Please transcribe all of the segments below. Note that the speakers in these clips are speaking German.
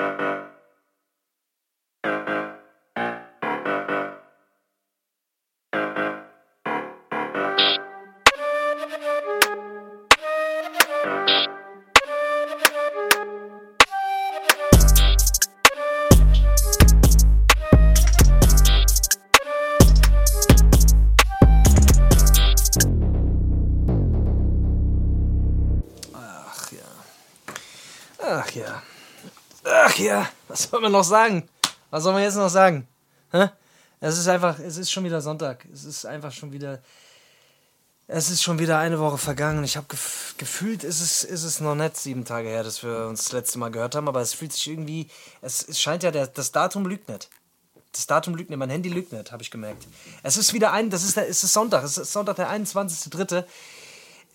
Uh... soll man noch sagen? Was soll man jetzt noch sagen? Hä? Es ist einfach, es ist schon wieder Sonntag. Es ist einfach schon wieder. Es ist schon wieder eine Woche vergangen. Ich habe gef gefühlt, ist es, ist es noch nicht sieben Tage her, dass wir uns das letzte Mal gehört haben, aber es fühlt sich irgendwie. Es, es scheint ja, der, das Datum lügt nicht. Das Datum lügt nicht, mein Handy lügt nicht, habe ich gemerkt. Es ist wieder ein, das ist, der, es ist Sonntag, es ist Sonntag, der 21.3.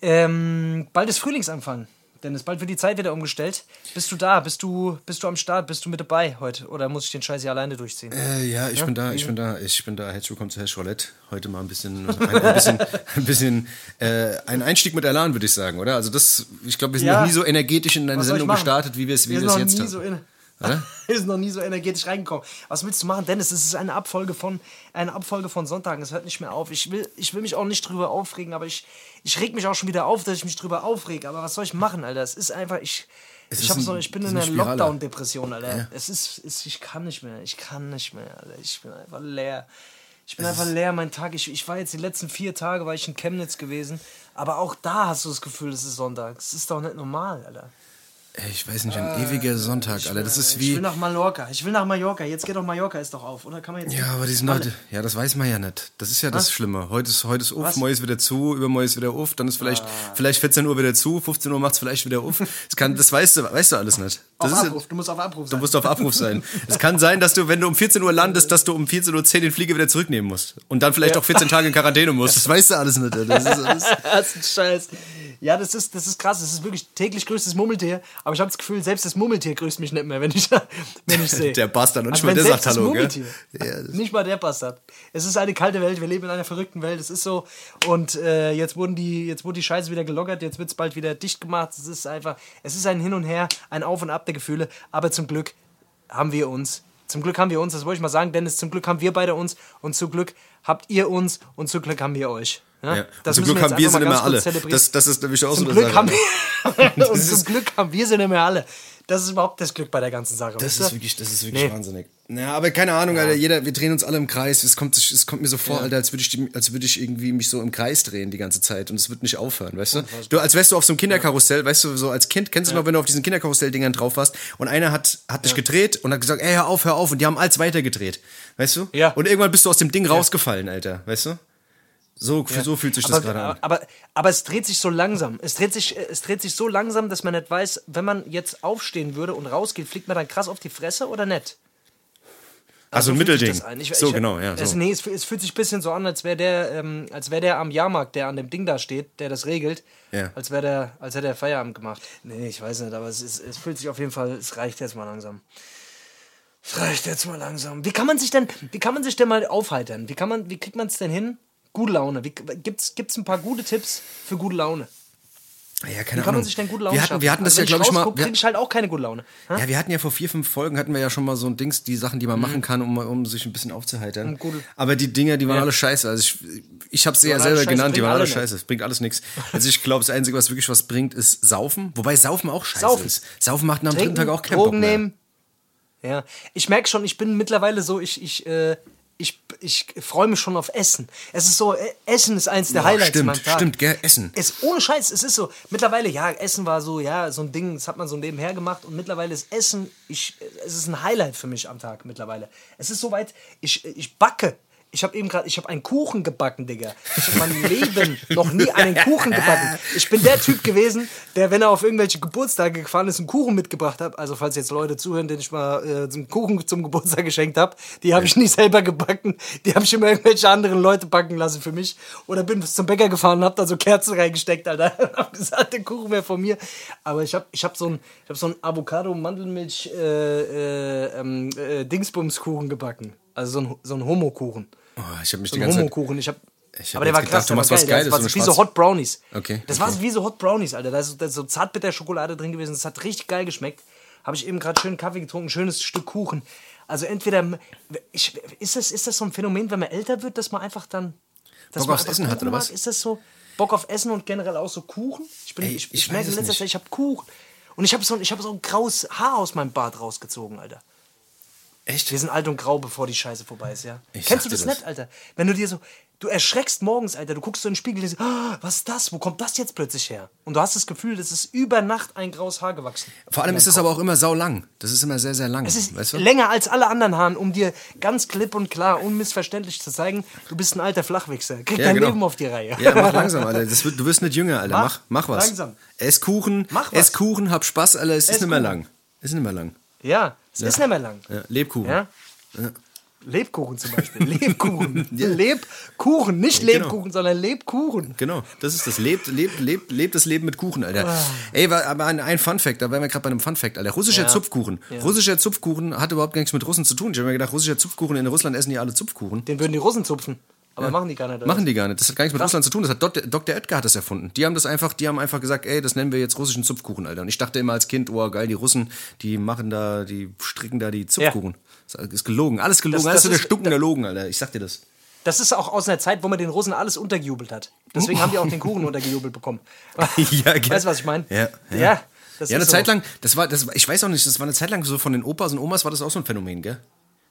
Ähm, bald ist Frühlingsanfang. Dennis, bald wird die Zeit wieder umgestellt. Bist du da? Bist du, bist du am Start? Bist du mit dabei heute? Oder muss ich den Scheiß hier alleine durchziehen? Äh, ja, ich ja? bin da, ich bin da, ich bin da. Herzlich willkommen zu Herr Roulette. Heute mal ein bisschen, ein, ein bisschen, ein bisschen, äh, ein Einstieg mit Elan, würde ich sagen, oder? Also das, ich glaube, wir sind ja. noch nie so energetisch in eine Sendung gestartet, wie wir es, wie wir es jetzt haben. So ist noch nie so energetisch reingekommen. Was willst du machen, Dennis? Es ist eine Abfolge von eine Abfolge von Sonntagen. Es hört nicht mehr auf. Ich will, ich will mich auch nicht drüber aufregen, aber ich, ich reg mich auch schon wieder auf, dass ich mich drüber aufrege. Aber was soll ich machen, Alter? Es ist einfach, ich, ich, ein, so, ich bin in einer Lockdown-Depression, Alter. Ja. Es ist, es, ich kann nicht mehr. Ich kann nicht mehr, Alter. Ich bin einfach leer. Ich bin es einfach leer, mein Tag. Ich, ich war jetzt die letzten vier Tage, war ich in Chemnitz gewesen. Aber auch da hast du das Gefühl, es ist Sonntag. Es ist doch nicht normal, Alter. Ich weiß nicht, ein äh, ewiger Sonntag, Alter. Das ist wie. Ich will nach Mallorca. Ich will nach Mallorca. Jetzt geht doch Mallorca ist doch auf, oder? Kann man jetzt. Ja, aber die sind heute. Ja, das weiß man ja nicht. Das ist ja das Was? Schlimme. Heute ist, heute ist auf, morgen ist wieder zu, übermorgen ist wieder auf, dann ist vielleicht, ah. vielleicht 14 Uhr wieder zu, 15 Uhr macht es vielleicht wieder auf. Das, kann, das weißt du, weißt du alles nicht. Das auf ist, Abruf. Du musst auf Abruf sein. Du musst auf Abruf sein. es kann sein, dass du, wenn du um 14 Uhr landest, dass du um 14.10 Uhr den Flieger wieder zurücknehmen musst. Und dann vielleicht ja. auch 14 Tage in Quarantäne musst. Das weißt du alles nicht. Das ist alles. das ist ein Scheiß. Ja, das ist, das ist krass. Das ist wirklich täglich größtes Murmeltier. Aber ich habe das Gefühl, selbst das Murmeltier grüßt mich nicht mehr, wenn ich, wenn ich sehe. der Bastard. Und nicht also mal der sagt Hallo, gell? Ja, nicht mal der Bastard. Es ist eine kalte Welt. Wir leben in einer verrückten Welt. Es ist so. Und äh, jetzt, wurden die, jetzt wurde die Scheiße wieder gelockert. Jetzt wird es bald wieder dicht gemacht. Es ist einfach, es ist ein Hin und Her, ein Auf und Ab der Gefühle. Aber zum Glück haben wir uns zum Glück haben wir uns, das wollte ich mal sagen, Dennis, zum Glück haben wir beide uns und zum Glück habt ihr uns und zum Glück haben wir euch. Ja? Ja. zum Glück haben wir sie nicht mehr alle. Das, das ist nämlich auch zum so Glück haben wir, Und zum Glück haben wir sie nicht mehr alle. Das ist überhaupt das Glück bei der ganzen Sache. Das ist wirklich, das ist wirklich nee. wahnsinnig. Ja, aber keine Ahnung, ja. Alter, jeder, wir drehen uns alle im Kreis. Es kommt, es kommt mir so vor, ja. Alter, als würde ich, als würde ich irgendwie mich so im Kreis drehen die ganze Zeit und es wird nicht aufhören, weißt du? Du, als wärst du auf so einem Kinderkarussell, weißt du, so als Kind, kennst du noch, wenn du auf diesen Kinderkarussell-Dingern drauf warst und einer hat, hat dich gedreht und hat gesagt, ey, hör auf, hör auf und die haben alles weitergedreht, weißt du? Ja. Und irgendwann bist du aus dem Ding rausgefallen, Alter, weißt du? So, ja. so fühlt sich das gerade an. Aber, aber es dreht sich so langsam. Es dreht sich, es dreht sich so langsam, dass man nicht weiß, wenn man jetzt aufstehen würde und rausgeht, fliegt man dann krass auf die Fresse oder nicht? Also, also ein Mittelding. Ich, so, ich, genau, ja. So. Es, nee, es, es, fühlt sich ein bisschen so an, als wäre der, ähm, wär der am Jahrmarkt, der an dem Ding da steht, der das regelt. Ja. Als wäre der, als hätte er Feierabend gemacht. Nee, ich weiß nicht, aber es, ist, es fühlt sich auf jeden Fall, es reicht jetzt mal langsam. Es reicht jetzt mal langsam. Wie kann man sich denn, wie kann man sich denn mal aufheitern? Wie kann man, wie kriegt man es denn hin, Gute Laune. Gibt's, gibt's ein paar gute Tipps für gute Laune? Ja, keine Wie kann man sich denn gute Laune wir hatten, wir hatten das also ja, glaube ich, mal. kriege ich halt auch keine gute Laune. Ha? Ja, wir hatten ja vor vier, fünf Folgen hatten wir ja schon mal so ein Dings, die Sachen, die man mhm. machen kann, um, um sich ein bisschen aufzuheitern. Aber die Dinger, die waren ja. alle scheiße. Also ich, ich habe sie ja selber genannt, die waren alle scheiße. Es bringt alles nichts. Also ich glaube, das Einzige, was wirklich was bringt, ist Saufen. Wobei Saufen auch scheiße Saufen. ist. Saufen macht am dritten Tag auch keinen Drogen Bock mehr. nehmen. Ja, ich merke schon, ich bin mittlerweile so, ich, ich, äh, ich, ich freue mich schon auf Essen. Es ist so, äh, Essen ist eins der ja, Highlights stimmt, Tag. Stimmt, gell, Essen. Es, ohne Scheiß, es ist so, mittlerweile, ja, Essen war so, ja, so ein Ding, das hat man so nebenher gemacht und mittlerweile ist Essen, ich, es ist ein Highlight für mich am Tag mittlerweile. Es ist soweit, ich, ich backe ich habe eben gerade, ich habe einen Kuchen gebacken, Digga. Ich habe mein Leben noch nie einen Kuchen gebacken. Ich bin der Typ gewesen, der, wenn er auf irgendwelche Geburtstage gefahren ist, einen Kuchen mitgebracht hat. Also falls jetzt Leute zuhören, denen ich mal äh, einen Kuchen zum Geburtstag geschenkt habe, die habe ich nicht selber gebacken. Die habe ich immer irgendwelche anderen Leute backen lassen für mich. Oder bin zum Bäcker gefahren und habe da so Kerzen reingesteckt, Alter. Und habe gesagt, der Kuchen wäre von mir. Aber ich habe ich hab so einen hab so Avocado-Mandelmilch äh, äh, ähm, äh, gebacken. Also so ein, so ein Homo-Kuchen. Oh, ich habe mich so die ganze Homo-Kuchen. Ich hab, ich hab aber der war krass, gedacht, du machst was Geiles. Das war so wie so Hot Brownies. Okay. Das okay. war wie so Hot Brownies, Alter. Da ist, da ist so Zartbitter-Schokolade drin gewesen. Das hat richtig geil geschmeckt. habe ich eben gerade schön Kaffee getrunken, schönes Stück Kuchen. Also entweder, ich, ist, das, ist das so ein Phänomen, wenn man älter wird, dass man einfach dann... Dass Bock man aufs Essen hat, Kuchen oder was? mag? Ist das so Bock auf Essen und generell auch so Kuchen? Ich, bin, Ey, ich, ich ich, merke in es letzter. Zeit, ich habe Kuchen. Und ich habe so, ich hab so ein graues Haar aus meinem Bart rausgezogen, Alter. Echt? Wir sind alt und grau, bevor die Scheiße vorbei ist, ja. Ich Kennst du das das. nicht, Alter? Wenn du dir so, du erschreckst morgens, Alter, du guckst so in den Spiegel und denkst, ah, was ist das? Wo kommt das jetzt plötzlich her? Und du hast das Gefühl, das ist über Nacht ein graues Haar gewachsen. Vor allem ist es aber auch immer sau lang. Das ist immer sehr, sehr lang. Es ist weißt du? länger als alle anderen Haaren, um dir ganz klipp und klar, unmissverständlich zu zeigen, du bist ein alter Flachwichser. Krieg dein Leben auf die Reihe. Ja, mach langsam, Alter. Wird, du wirst nicht jünger, Alter. Mach, Mach, mach was. langsam. Ess Kuchen, Mach was. ess Kuchen, hab Spaß, Alter. Es ist nicht mehr lang. Ist nicht mehr lang. Ja, es ist nicht mehr lang. Ja, Lebkuchen. Ja? Lebkuchen zum Beispiel. Lebkuchen. Lebkuchen. Nicht Genau. Lebkuchen, sondern Lebkuchen. Genau, das ist das. Lebt, lebt, lebt, lebt das Leben mit Kuchen, Alter. Ah. Ey, aber ein, ein Fun-Fact, da wären wir gerade bei einem Fun-Fact, Alter. Russischer Ja. Zupfkuchen. Russischer Zupfkuchen hat überhaupt nichts mit Russen zu tun. Ich habe mir gedacht, russischer Zupfkuchen, in Russland essen die alle Zupfkuchen. Den würden die Russen zupfen. Aber machen die gar nicht. oder Machen die gar nicht. Das hat gar nichts mit Russland zu tun. Das hat Dr. Dr. Oetker hat das erfunden. Die haben das einfach, die haben einfach gesagt, ey, das nennen wir jetzt russischen Zupfkuchen, Alter. Und ich dachte immer als Kind, oh geil, die Russen, die machen da, die stricken da die Zupfkuchen. Das ist gelogen. Alles gelogen. Das- Alles das so der ist- Stucken Logen, Alter. Ich sag dir das. Das ist auch aus einer Zeit, wo man den Russen alles untergejubelt hat. Deswegen haben die auch den Kuchen untergejubelt bekommen. ja, gell? Weißt du, was ich meine? Ja, ja. Ja, das ja, eine ist so. Zeit lang, das war, das, ich weiß auch nicht, das war eine Zeit lang so von den Opas und Omas war das auch so ein Phänomen, gell?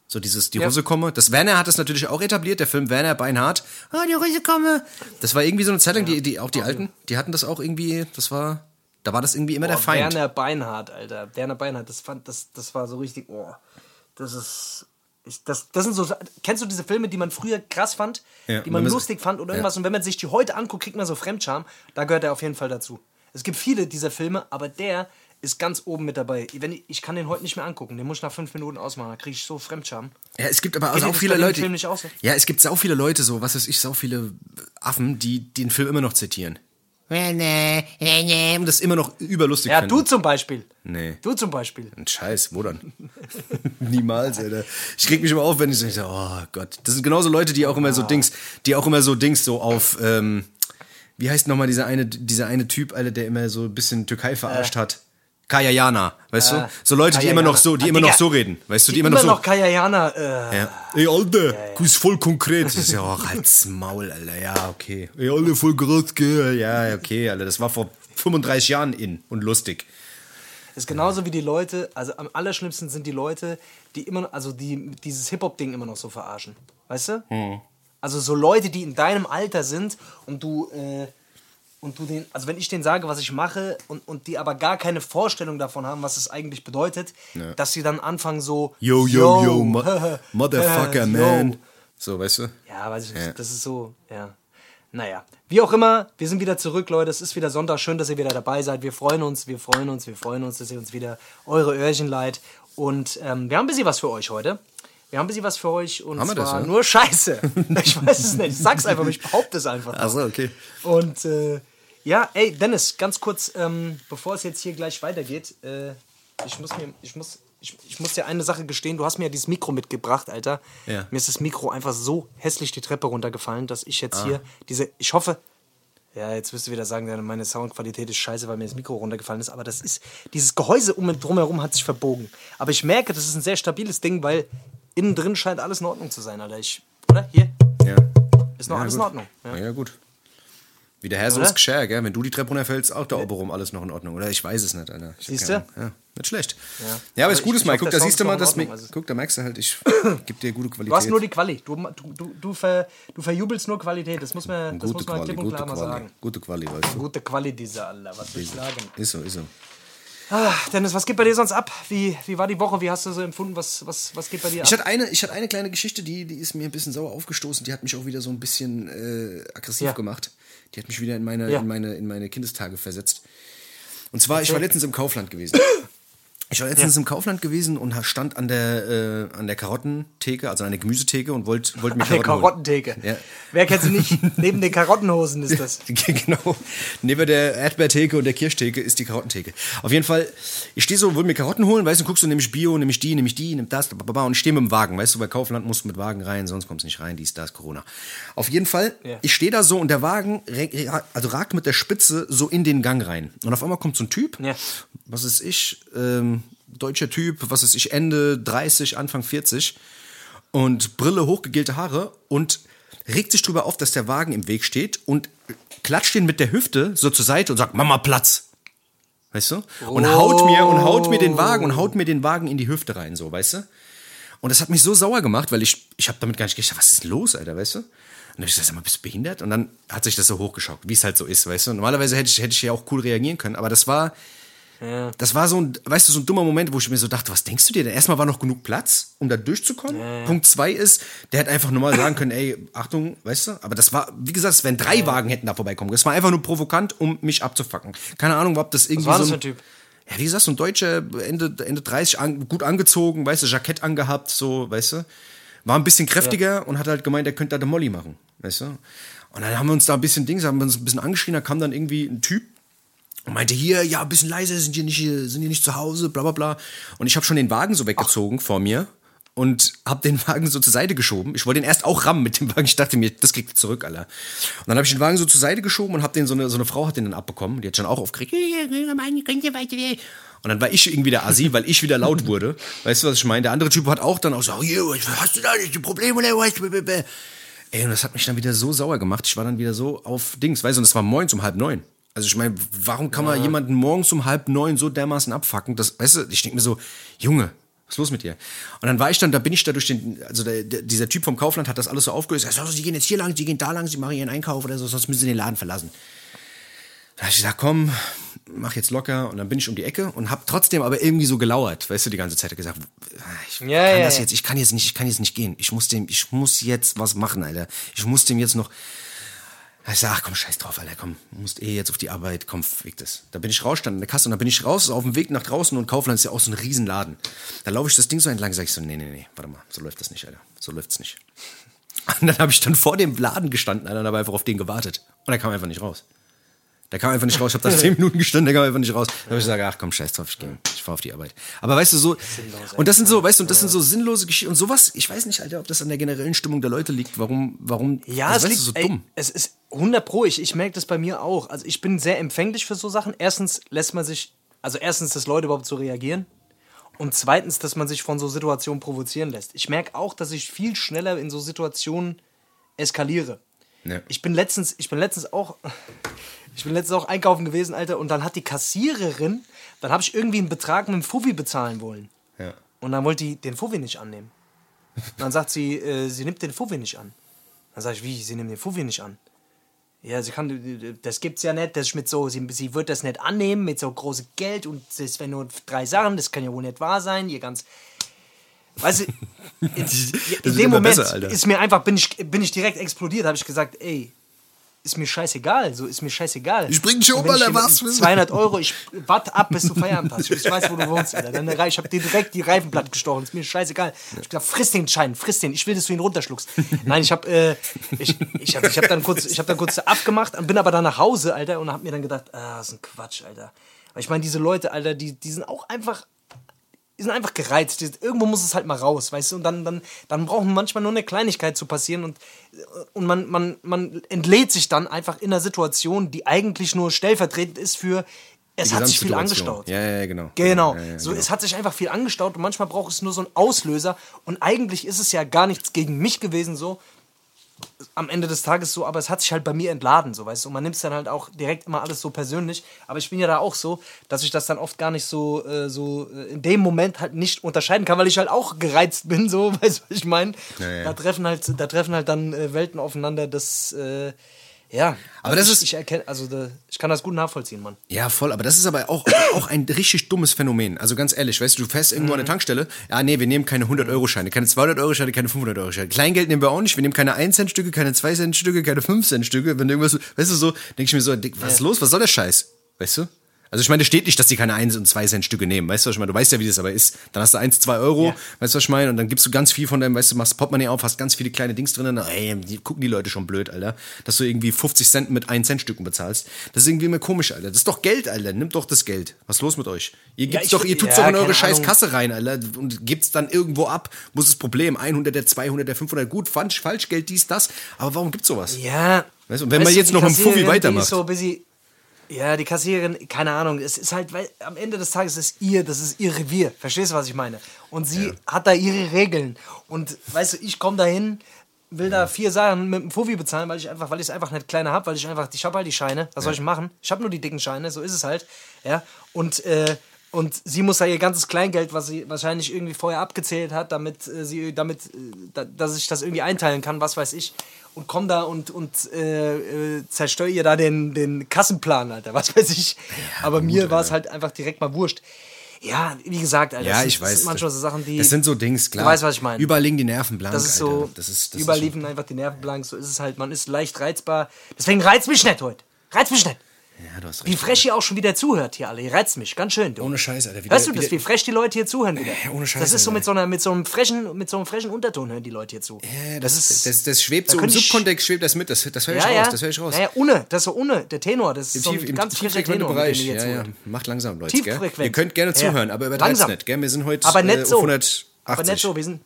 So dieses, die Ja. Russe komme. Das Werner hat das natürlich auch etabliert, der Film Werner Beinhardt. Ah, die Russe komme. Das war irgendwie so eine Zeit lang, die, die, auch die Alten, die hatten das auch irgendwie, das war, da war das irgendwie immer der Boah, Feind. Werner Beinhardt, Alter. Werner Beinhardt, das fand, das, das war so richtig, oh, das ist. Ich, das, das sind so, kennst du diese Filme, die man früher krass fand, Ja, die man man- lustig fand oder irgendwas? Und wenn man sich die heute anguckt, kriegt man so Fremdscham. Da gehört er auf jeden Fall dazu. Es gibt viele dieser Filme, aber der ist ganz oben mit dabei. Wenn ich, ich kann den heute nicht mehr angucken, den muss ich nach fünf Minuten ausmachen, da kriege ich so Fremdscham. Ja, es gibt aber Geht auch viele Leute. Film nicht auch so? Ja, es gibt sau viele Leute, so, was weiß ich, sau viele Affen, die den Film immer noch zitieren. Und das immer noch überlustig Ja, finden. du zum Beispiel. Nee. Du zum Beispiel. Ein Scheiß, wo dann? Niemals, Alter. Ich reg mich immer auf, wenn ich so, oh Gott. Das sind genauso Leute, die auch immer so Dings, die auch immer so Dings so auf, ähm, wie heißt nochmal dieser eine, dieser eine Typ, Alter, der immer so ein bisschen Türkei verarscht hat? Kaya Jana, weißt Äh, du? So Leute, die Kaya immer noch so, die Ah, immer Digga. noch so reden, weißt du? Die, Die immer, immer noch so. noch Kayayana, äh, ja. Ey, Alter, du bist voll konkret. Das ist ja auch halt's Maul, Alter. Ja, okay. Ey, Alter, voll groß, gell? Ja, okay, Alter. Das war vor 35 Jahren in und lustig. ist genauso wie die Leute, also am allerschlimmsten sind die Leute, die immer, also die dieses Hip-Hop-Ding immer noch so verarschen. Weißt du? Hm. Also so Leute, die in deinem Alter sind und du, äh, und du den, also wenn ich denen sage, was ich mache und, und die aber gar keine Vorstellung davon haben, was es eigentlich bedeutet, dass sie dann anfangen so, Yo, yo, yo, yo, mo Motherfucker, yo. man. So, weißt du? Ja, weiß ich nicht. Ja. Das ist so, ja. Naja, wie auch immer, wir sind wieder zurück, Leute. Es ist wieder Sonntag. Schön, dass ihr wieder dabei seid. Wir freuen uns, wir freuen uns, wir freuen uns, dass ihr uns wieder eure Öhrchen leiht. Und ähm, wir haben ein bisschen was für euch heute. Wir haben ein bisschen was für euch und Haben zwar das, ja? nur Scheiße. Ich weiß es nicht. Ich sag's einfach, ich behaupte es einfach. Ach so, okay. Und äh, ja, ey, Dennis, ganz kurz, ähm, bevor es jetzt hier gleich weitergeht, äh, ich muss mir, ich muss, ich, ich muss dir eine Sache gestehen, du hast mir ja dieses Mikro mitgebracht, Alter. Ja. Mir ist das Mikro einfach so hässlich die Treppe runtergefallen, dass ich Ah. jetzt hier diese, ich hoffe, ja, jetzt wirst du wieder sagen, meine Soundqualität ist scheiße, weil mir das Mikro runtergefallen ist, aber das ist, dieses Gehäuse um und drumherum hat sich verbogen. Aber ich merke, das ist ein sehr stabiles Ding, weil innen drin scheint alles in Ordnung zu sein, Alter. Ich, oder? Hier? Ja. Ist noch Ja, alles gut. in Ordnung. Ja. ja gut. Wie der Herr so ist geschär, gell? Wenn du die Treppe runterfällst, auch da oben rum alles noch in Ordnung. Oder ich weiß es nicht, Alter. Ich Siehst du? Ja, nicht schlecht. Ja, Ja. aber Aber ist gutes ich- ich Mal. hoffe, Guck, da siehst du mal, noch in das Ordnung, Mi- also- Guck, da merkst du halt, ich geb dir gute Qualität. Du hast nur die Quali. Du, du, du, ver, du verjubelst nur Qualität. Das muss man, das muss man Quali, klipp und gute klar mal sagen. Gute Quali, weißt du. Gute Quali, diese Alter. Was soll ich sagen? Ist so, ist so. Ah, Dennis, was geht bei dir sonst ab? Wie, wie war die Woche? Wie hast du so empfunden? Was, was, was geht bei dir Ich ab? hatte eine, ich hatte eine kleine Geschichte, die, die ist mir ein bisschen sauer aufgestoßen. Die hat mich auch wieder so ein bisschen äh, aggressiv Ja. gemacht. Die hat mich wieder in meine, Ja. in meine, in meine Kindestage versetzt. Und zwar, ich war letztens im Kaufland gewesen. Ich war letztens im Kaufland gewesen und stand an der, äh, an der Karottentheke, also an der Gemüsetheke und wollte wollt der Karotten holen. Karottentheke. Ja. Wer kennt sie nicht? Neben den Karottenhosen ist das. genau. Neben der Erdbeertheke und der Kirschtheke ist die Karottentheke. Auf jeden Fall, ich stehe so, wollte mir Karotten holen, weißt du, guckst du, nehme ich Bio, nehme ich die, nehme ich die, nimm das, bababa, und ich stehe mit dem Wagen, weißt du, bei Kaufland musst du mit Wagen rein, sonst kommst du nicht rein, dies, das, Corona. Auf jeden Fall, Ja. ich stehe da so und der Wagen also ragt mit der Spitze so in den Gang rein. Und auf einmal kommt so ein Typ, Ja. was ist ich, ähm, deutscher Typ, was ist ich, Ende 30, Anfang 40 und Brille, hochgegelte Haare und regt sich drüber auf, dass der Wagen im Weg steht und klatscht ihn mit der Hüfte so zur Seite und sagt, Mama, Platz. Weißt du? Und haut mir und haut mir den Wagen und haut mir den Wagen in die Hüfte rein, so, weißt du? Und das hat mich so sauer gemacht, weil ich, ich habe damit gar nicht gedacht, was ist los, Alter, weißt du? Und dann hab ich gesagt, sag mal, bist du behindert? Und dann hat sich das so hochgeschockt, wie es halt so ist, weißt du? Normalerweise hätte ich, hätte ich ja auch cool reagieren können, aber das war, ja. Das war so ein, weißt du, so ein dummer Moment, wo ich mir so dachte, was denkst du dir denn? Erstmal war noch genug Platz, um da durchzukommen. Ja. Punkt zwei ist, der hätte einfach normal sagen können, ey, Achtung, weißt du? Aber das war, wie gesagt, wenn drei ja. Wagen hätten da vorbeikommen. Das war einfach nur provokant, um mich abzufacken. Keine Ahnung, ob das irgendwie was war das so ein, für ein Typ? Ja, wie gesagt, so ein Deutscher, Ende, Ende 30, an, gut angezogen, weißt du, Jackett angehabt, so, weißt du? War ein bisschen kräftiger und hat halt gemeint, er könnte da eine Molly machen, weißt du? Und dann haben wir uns da ein bisschen Dings, haben wir uns ein bisschen angeschrien, da kam dann irgendwie ein Typ, und meinte hier, ja, ein bisschen leiser, sind die nicht, sind die nicht zu Hause, bla bla bla. Und ich habe schon den Wagen so weggezogen Ach. vor mir und habe den Wagen so zur Seite geschoben. Ich wollte den erst auch rammen mit dem Wagen. Ich dachte mir, das kriegt er zurück, Alter. Und dann habe ich den Wagen so zur Seite geschoben und habe den so eine, so eine Frau hat den dann abbekommen. Die hat schon auch aufgeregt. Und dann war ich irgendwie der Assi, weil ich wieder laut wurde. Weißt du, was ich meine? Der andere Typ hat auch dann auch so, hast du da nicht die Probleme? Ey, und das hat mich dann wieder so sauer gemacht. Ich war dann wieder so auf Dings, weißt du, und das war morgens um halb neun. Also ich meine, warum kann ja. man jemanden morgens um halb neun so dermaßen abfacken? Das, weißt du, ich denke mir so, Junge, was ist los mit dir? Und dann war ich dann, da bin ich da durch den, also der, der, dieser Typ vom Kaufland hat das alles so aufgelöst. Er sagt, sie gehen jetzt hier lang, sie gehen da lang, sie machen ihren Einkauf oder so, sonst müssen sie den Laden verlassen. Da habe ich gesagt, komm, mach jetzt locker. Und dann bin ich um die Ecke und habe trotzdem aber irgendwie so gelauert, weißt du, die ganze Zeit gesagt, ich ja, kann ja, das jetzt, ich kann jetzt nicht, ich kann jetzt nicht gehen. Ich muss dem, ich muss jetzt was machen, Alter. Ich muss dem jetzt noch, ich sag, ach komm, scheiß drauf, Alter, komm, du musst eh jetzt auf die Arbeit, komm, weg das. Da bin ich raus, stand in der Kasse und dann bin ich raus, auf dem Weg nach draußen und Kaufland ist ja auch so ein Riesenladen. Da laufe ich das Ding so entlang, sag ich so, nee, nee, nee, warte mal, so läuft das nicht, Alter, so läuft's nicht. Und dann habe ich dann vor dem Laden gestanden, Alter, und habe einfach auf den gewartet. Und er kam einfach nicht raus. Der kam einfach nicht raus. Ich habe da zehn Minuten gestanden, der kam einfach nicht raus. Da habe ich gesagt, ach komm, scheiß drauf, ich gehe, ich fahre auf die Arbeit. Aber weißt du so, und das sind so, weißt du, und das sind so sinnlose Geschichten und sowas. Ich weiß nicht, Alter, ob das an der generellen Stimmung der Leute liegt. Warum, warum? Ja, also, es liegt, so ey, dumm. es ist 100 pro. Ich, ich merke das bei mir auch. Also ich bin sehr empfänglich für so Sachen. Erstens lässt man sich, also erstens, dass Leute überhaupt so reagieren. Und zweitens, dass man sich von so Situationen provozieren lässt. Ich merke auch, dass ich viel schneller in so Situationen eskaliere. Ja. Ich bin letztens, ich bin letztens auch, ich bin letztens auch einkaufen gewesen, Alter, und dann hat die Kassiererin, dann habe ich irgendwie einen Betrag mit dem Fuffi bezahlen wollen. Ja. Und dann wollte die den Fuffi nicht annehmen. Und dann sagt sie, äh, sie nimmt den Fuffi nicht an. Dann sage ich, wie, sie nimmt den Fuffi nicht an? Ja, sie kann, das gibt's ja nicht, das ist mit so, sie, sie wird das nicht annehmen mit so großem Geld und das wären nur drei Sachen, das kann ja wohl nicht wahr sein, ihr ganz, Weißt du, in, in dem Moment besser, ist mir einfach, bin ich, bin ich direkt explodiert, habe ich gesagt, ey, ist mir scheißegal, so ist mir scheißegal. Ich bring schon mal was. 200 Euro, ich warte ab, bis du Feierabend hast. Ich weiß, wo du wohnst, Alter. Dann, ich habe dir direkt die Reifenblatt gestochen, ist mir scheißegal. Ich habe gesagt, friss den Schein, friss den, ich will, dass du ihn runterschluckst. Nein, ich habe äh, ich, ich hab, ich hab dann kurz, ich hab dann kurz abgemacht, bin aber dann nach Hause, Alter, und habe mir dann gedacht, ah, das ist ein Quatsch, Alter. Weil ich meine, diese Leute, Alter, die, die sind auch einfach die sind einfach gereizt. Irgendwo muss es halt mal raus, weißt du? Und dann, dann, dann brauchen manchmal nur eine Kleinigkeit zu passieren und, und man, man, man entlädt sich dann einfach in einer Situation, die eigentlich nur stellvertretend ist für es hat sich viel angestaut. Ja, ja, genau. Genau. Ja, ja, so, genau. es hat sich einfach viel angestaut und manchmal braucht es nur so einen Auslöser. Und eigentlich ist es ja gar nichts gegen mich gewesen, so, am Ende des Tages so, aber es hat sich halt bei mir entladen, so weißt du. Und man nimmt es dann halt auch direkt immer alles so persönlich. Aber ich bin ja da auch so, dass ich das dann oft gar nicht so, äh, so äh, in dem Moment halt nicht unterscheiden kann, weil ich halt auch gereizt bin, so, weißt du, was ich meine? Ja, ja. Da treffen halt, da treffen halt dann äh, Welten aufeinander, das äh, ja, aber das ich, ist. Ich, erkenne, also da, ich kann das gut nachvollziehen, Mann. Ja, voll, aber das ist aber auch, auch ein richtig dummes Phänomen. Also ganz ehrlich, weißt du, du fährst irgendwo mhm. an der mhm. Tankstelle, ja, nee, wir nehmen keine 100-Euro-Scheine, keine 200-Euro-Scheine, keine 500-Euro-Scheine. Kleingeld nehmen wir auch nicht, wir nehmen keine 1-Cent-Stücke, keine 2-Cent-Stücke, keine 5-Cent-Stücke. Wenn irgendwas, weißt du, so, denke ich mir so, was ist los, was soll der Scheiß? Weißt du? Also ich meine, steht nicht, dass die keine 1 und 2 Cent Stücke nehmen. Weißt du, was ich meine? Du weißt ja, wie das aber ist. Dann hast du 1, 2 Euro, ja. weißt du, was ich meine? Und dann gibst du ganz viel von deinem, weißt du, machst Portemonnaie auf, hast ganz viele kleine Dings drin. Ey, die gucken die Leute schon blöd, Alter. Dass du irgendwie 50 Cent mit 1 Cent Stücken bezahlst. Das ist irgendwie immer komisch, Alter. Das ist doch Geld, Alter. Nimmt doch das Geld. Was ist los mit euch? Ihr gibt's ja, doch, ihr tut's ja, doch in eure scheiß Kasse rein, Alter. Und gibt's dann irgendwo ab. Muss das Problem. 100, der 200, der 500. Gut, Falsch, Falschgeld, dies, das. Aber warum gibt's sowas? Ja. Weißt du, und wenn man jetzt noch im Fuffi weitermacht. So busy Ja, die Kassiererin, keine Ahnung, es ist halt, weil am Ende des Tages ist ihr, das ist ihr Revier. Verstehst du, was ich meine? Und sie hat da ihre Regeln. Und weißt du, ich komme dahin, will da vier Sachen mit dem Fovi bezahlen, weil ich einfach, weil ich es einfach nicht kleiner habe, weil ich einfach, ich habe halt die Scheine, was soll ich machen? Ich habe nur die dicken Scheine, so ist es halt. Ja. Und, äh, und sie muss da ihr ganzes Kleingeld, was sie wahrscheinlich irgendwie vorher abgezählt hat, damit äh, sie, damit, äh, da, dass ich das irgendwie einteilen kann, was weiß ich. Und komm da und, und äh, äh, zerstöre ihr da den, den Kassenplan, Alter, was weiß ich. Aber mir war es halt einfach direkt mal wurscht. Ja, wie gesagt, Alter, Ja, das, ich sind- das weiß. sind manchmal so Sachen, die. Das sind so Dings, klar. Du weißt, was ich meine. Überall liegen die Nerven blank. Das ist Alter. so, Das ist, das ist schon- liefen einfach die Nerven blank, so ist es halt. Man ist leicht reizbar. Deswegen reizt mich nicht heute. Reizt mich nicht. Ja, du hast Wie recht. frech ihr auch schon wieder zuhört hier alle. Ihr reizt mich, ganz schön. Du. Ohne Scheiß, Alter. Wie Hörst du das, wie wie frech die Leute hier zuhören wieder? Ja, ohne Scheiß, Das ist so Alter. mit so, einer, mit, so einem frechen, mit so einem frechen Unterton hören die Leute hier zu. Ja, das, ist, das, das schwebt da so im Subkontext, schwebt das mit. Das, das höre ich ja, raus. ja. Das höre ich raus. Ja, ja, Unne, das ist so Unne, der Tenor. Das ist so Tief, ein Im ganz tieffrequenten Tenor, mit Bereich. dem ihr Ja, hier ja. zuhört. Macht langsam, Leute. Gell? Tieffrequent. Ihr könnt gerne Ja. zuhören, aber übertreibt nicht. Gell? Wir sind heute Aber nicht äh, so. auf 180. Aber nicht so, wir sind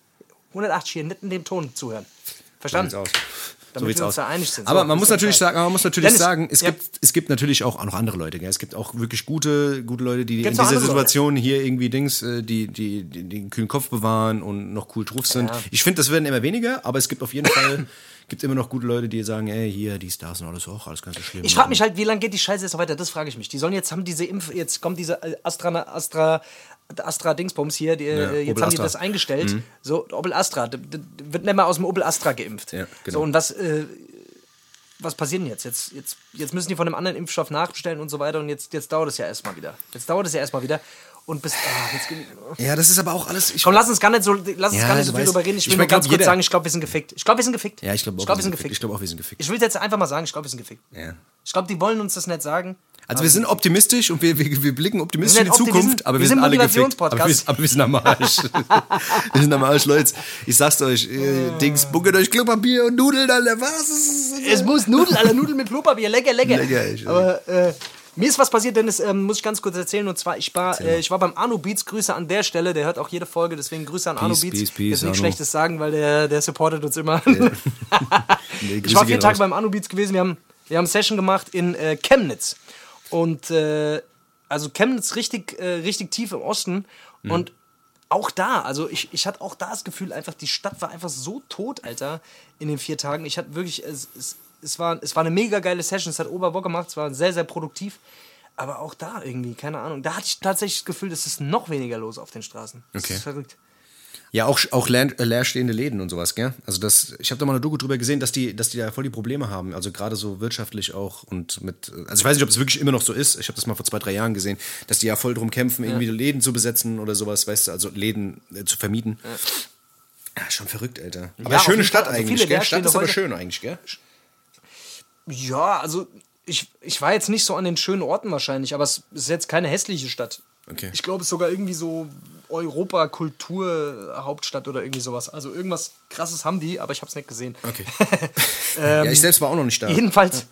180 hier, nicht in dem Ton zuhören. Verstanden? So. So Damit sieht's wir uns aus. da einig sind. Aber So, man muss natürlich sagen, man muss natürlich Dennis, sagen, es ja. gibt es gibt natürlich auch noch andere Leute, gell? Es gibt auch wirklich gute gute Leute, die Gibt's in dieser Situation hier irgendwie Dings, äh, die, die, die den kühlen Kopf bewahren und noch cool drauf sind. Ja. Ich finde, das werden immer weniger, aber es gibt auf jeden Fall gibt immer noch gute Leute, die sagen, ey, hier, die Stars und alles auch, alles ganz so schlimm. Ich frage mich halt, wie lange geht die Scheiße jetzt noch weiter? Das frage ich mich. Die sollen jetzt haben diese Impf, jetzt kommt diese äh, Astra, Astra, Astra Dingsbums hier, die, äh, jetzt Opel haben die Astra. Mhm. das eingestellt. So, Opel Astra, d- d- wird nicht mal aus dem Opel Astra geimpft. Ja, genau. So, und was, äh, was passiert denn jetzt? jetzt? Jetzt jetzt müssen die von einem anderen Impfstoff nachbestellen und so weiter und jetzt, jetzt dauert es ja erstmal wieder. Jetzt dauert es ja erstmal wieder. Und bis. Ah, jetzt, ja, das ist aber auch alles. Ich, komm, lass uns gar nicht so, lass uns Ja, gar nicht so viel drüber reden. Ich ich will mein, nur ganz kurz sagen, ich glaube, wir sind gefickt. Ich glaube, wir sind gefickt. ja, ich glaube auch, glaub, wir sind gefickt. Ich glaube auch, wir sind gefickt. Ich will jetzt einfach mal sagen, ich glaube, wir sind gefickt. Ja. Ich glaube, die wollen uns das nicht sagen. Also wir sind optimistisch und wir, wir, wir blicken optimistisch Wir in die Zukunft, aber wir, sind, sind alle gefickt. Aber Motivationspodcast. wir, aber wir sind am Arsch. wir sind am Arsch, Leute. Ich sag's euch, äh, Dings, bucket euch Klopapier und Nudeln, Alter, was? Es muss Nudeln, alle Nudeln mit Klopapier, lecker, lecker. Lecker, ich- Aber äh, mir ist was passiert, Dennis, ähm, muss ich ganz kurz erzählen. Und zwar, ich war, äh, ich war beim Anu Beats, Grüße an der Stelle, der hört auch jede Folge, deswegen Grüße an Anu Beats. peace, peace, Jetzt nichts. Schlechtes sagen, weil der, der supportet uns immer. Nee, ich war vier Tage raus. beim Anu Beats gewesen, wir haben, wir haben Session gemacht in äh, Chemnitz. Und äh, also Chemnitz richtig, äh, richtig tief im Osten. Mhm. Und auch da, also ich, ich hatte auch da das Gefühl, einfach die Stadt war einfach so tot, Alter, in den vier Tagen. Ich hatte wirklich, es, es, es, war, es war eine mega geile Session, es hat Oberbock gemacht, es war sehr, sehr produktiv. Aber auch da irgendwie, keine Ahnung, da hatte ich tatsächlich das Gefühl, es ist noch weniger los auf den Straßen. Das Okay. ist verrückt. Ja, auch, auch äh, leerstehende Läden und sowas, gell? Also das, ich habe da mal eine Doku drüber gesehen, dass die, dass die da voll die Probleme haben. Also gerade so wirtschaftlich auch und mit, also ich weiß nicht, ob es wirklich immer noch so ist. Ich habe das mal vor zwei, drei Jahren gesehen, dass die ja voll drum kämpfen, irgendwie Läden zu besetzen oder sowas, weißt du, also Läden äh, zu vermieten. Ja. schon verrückt, Alter. Aber Ja, schöne Stadt Fall. Also eigentlich, viele gell? Stadt ist aber schön eigentlich, gell? Ja, also ich, ich war jetzt nicht so an den schönen Orten wahrscheinlich, aber es ist jetzt keine hässliche Stadt. Okay. Ich glaube, es ist sogar irgendwie so Europa-Kultur-Hauptstadt oder irgendwie sowas. Also irgendwas krasses haben die, aber ich habe es nicht gesehen. Okay. ja, ich selbst war auch noch nicht da. Ähm, Jedenfalls,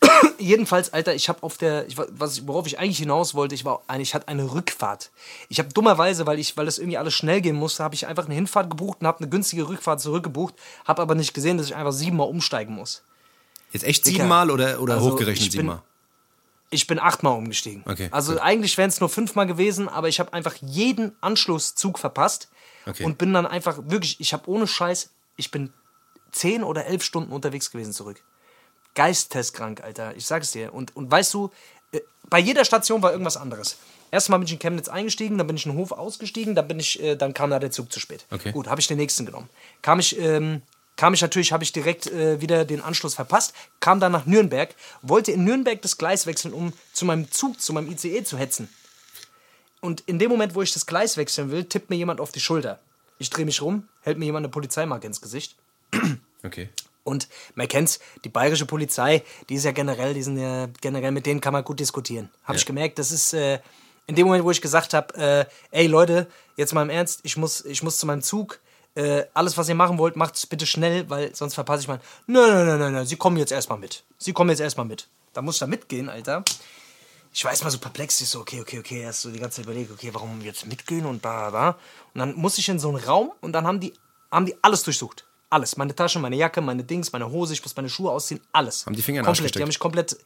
jedenfalls, Alter, ich habe auf der, ich, wa- was worauf ich eigentlich hinaus wollte, ich war, ich hatte eine Rückfahrt. Ich habe dummerweise, weil ich, weil das irgendwie alles schnell gehen musste, habe ich einfach eine Hinfahrt gebucht und habe eine günstige Rückfahrt zurückgebucht, habe aber nicht gesehen, dass ich einfach siebenmal umsteigen muss. Jetzt echt Dicker. siebenmal oder, oder Also, hochgerechnet ich bin- siebenmal? Ich bin achtmal umgestiegen. Okay, Also gut. eigentlich wären es nur fünfmal gewesen, aber ich habe einfach jeden Anschlusszug verpasst Okay. und bin dann einfach wirklich, ich habe ohne Scheiß, ich bin zehn oder elf Stunden unterwegs gewesen zurück. Geisteskrank, Alter. Ich sag's dir. Und, und weißt du, äh, bei jeder Station war irgendwas anderes. Erstmal bin ich in Chemnitz eingestiegen, dann bin ich in den Hof ausgestiegen, dann bin ich, äh, dann kam da der Zug zu spät. Okay. Gut, habe ich den nächsten genommen. Kam ich, ähm, kam ich natürlich, habe ich direkt äh, wieder den Anschluss verpasst, kam dann nach Nürnberg, wollte in Nürnberg das Gleis wechseln, um zu meinem Zug, zu meinem ICE zu hetzen. Und in dem Moment, wo ich das Gleis wechseln will, tippt mir jemand auf die Schulter. Ich drehe mich rum, hält mir jemand eine Polizeimarke ins Gesicht. Okay. Und man kennt's, die bayerische Polizei, die ist ja generell, die sind ja generell, mit denen kann man gut diskutieren. Habe ich Ja. gemerkt, das ist äh, in dem Moment, wo ich gesagt habe, äh, ey Leute, jetzt mal im Ernst, ich muss, ich muss zu meinem Zug. Äh, alles, was ihr machen wollt, macht es bitte schnell, weil sonst verpasse ich mein. Nein, nein, nein, nein, nein, Sie kommen jetzt erstmal mit. Sie kommen jetzt erstmal mit. Da muss ich da mitgehen, Alter. Ich war erstmal so perplex, ich so, okay, okay, okay, erst so die ganze Zeit überlegt, okay, warum jetzt mitgehen und bla, bla. Und dann musste ich in so einen Raum und dann haben die, haben die alles durchsucht. Alles. Meine Tasche, meine Jacke, meine Dings, meine Hose, ich muss meine Schuhe ausziehen, alles. Haben die Finger Komplett. Die haben mich komplett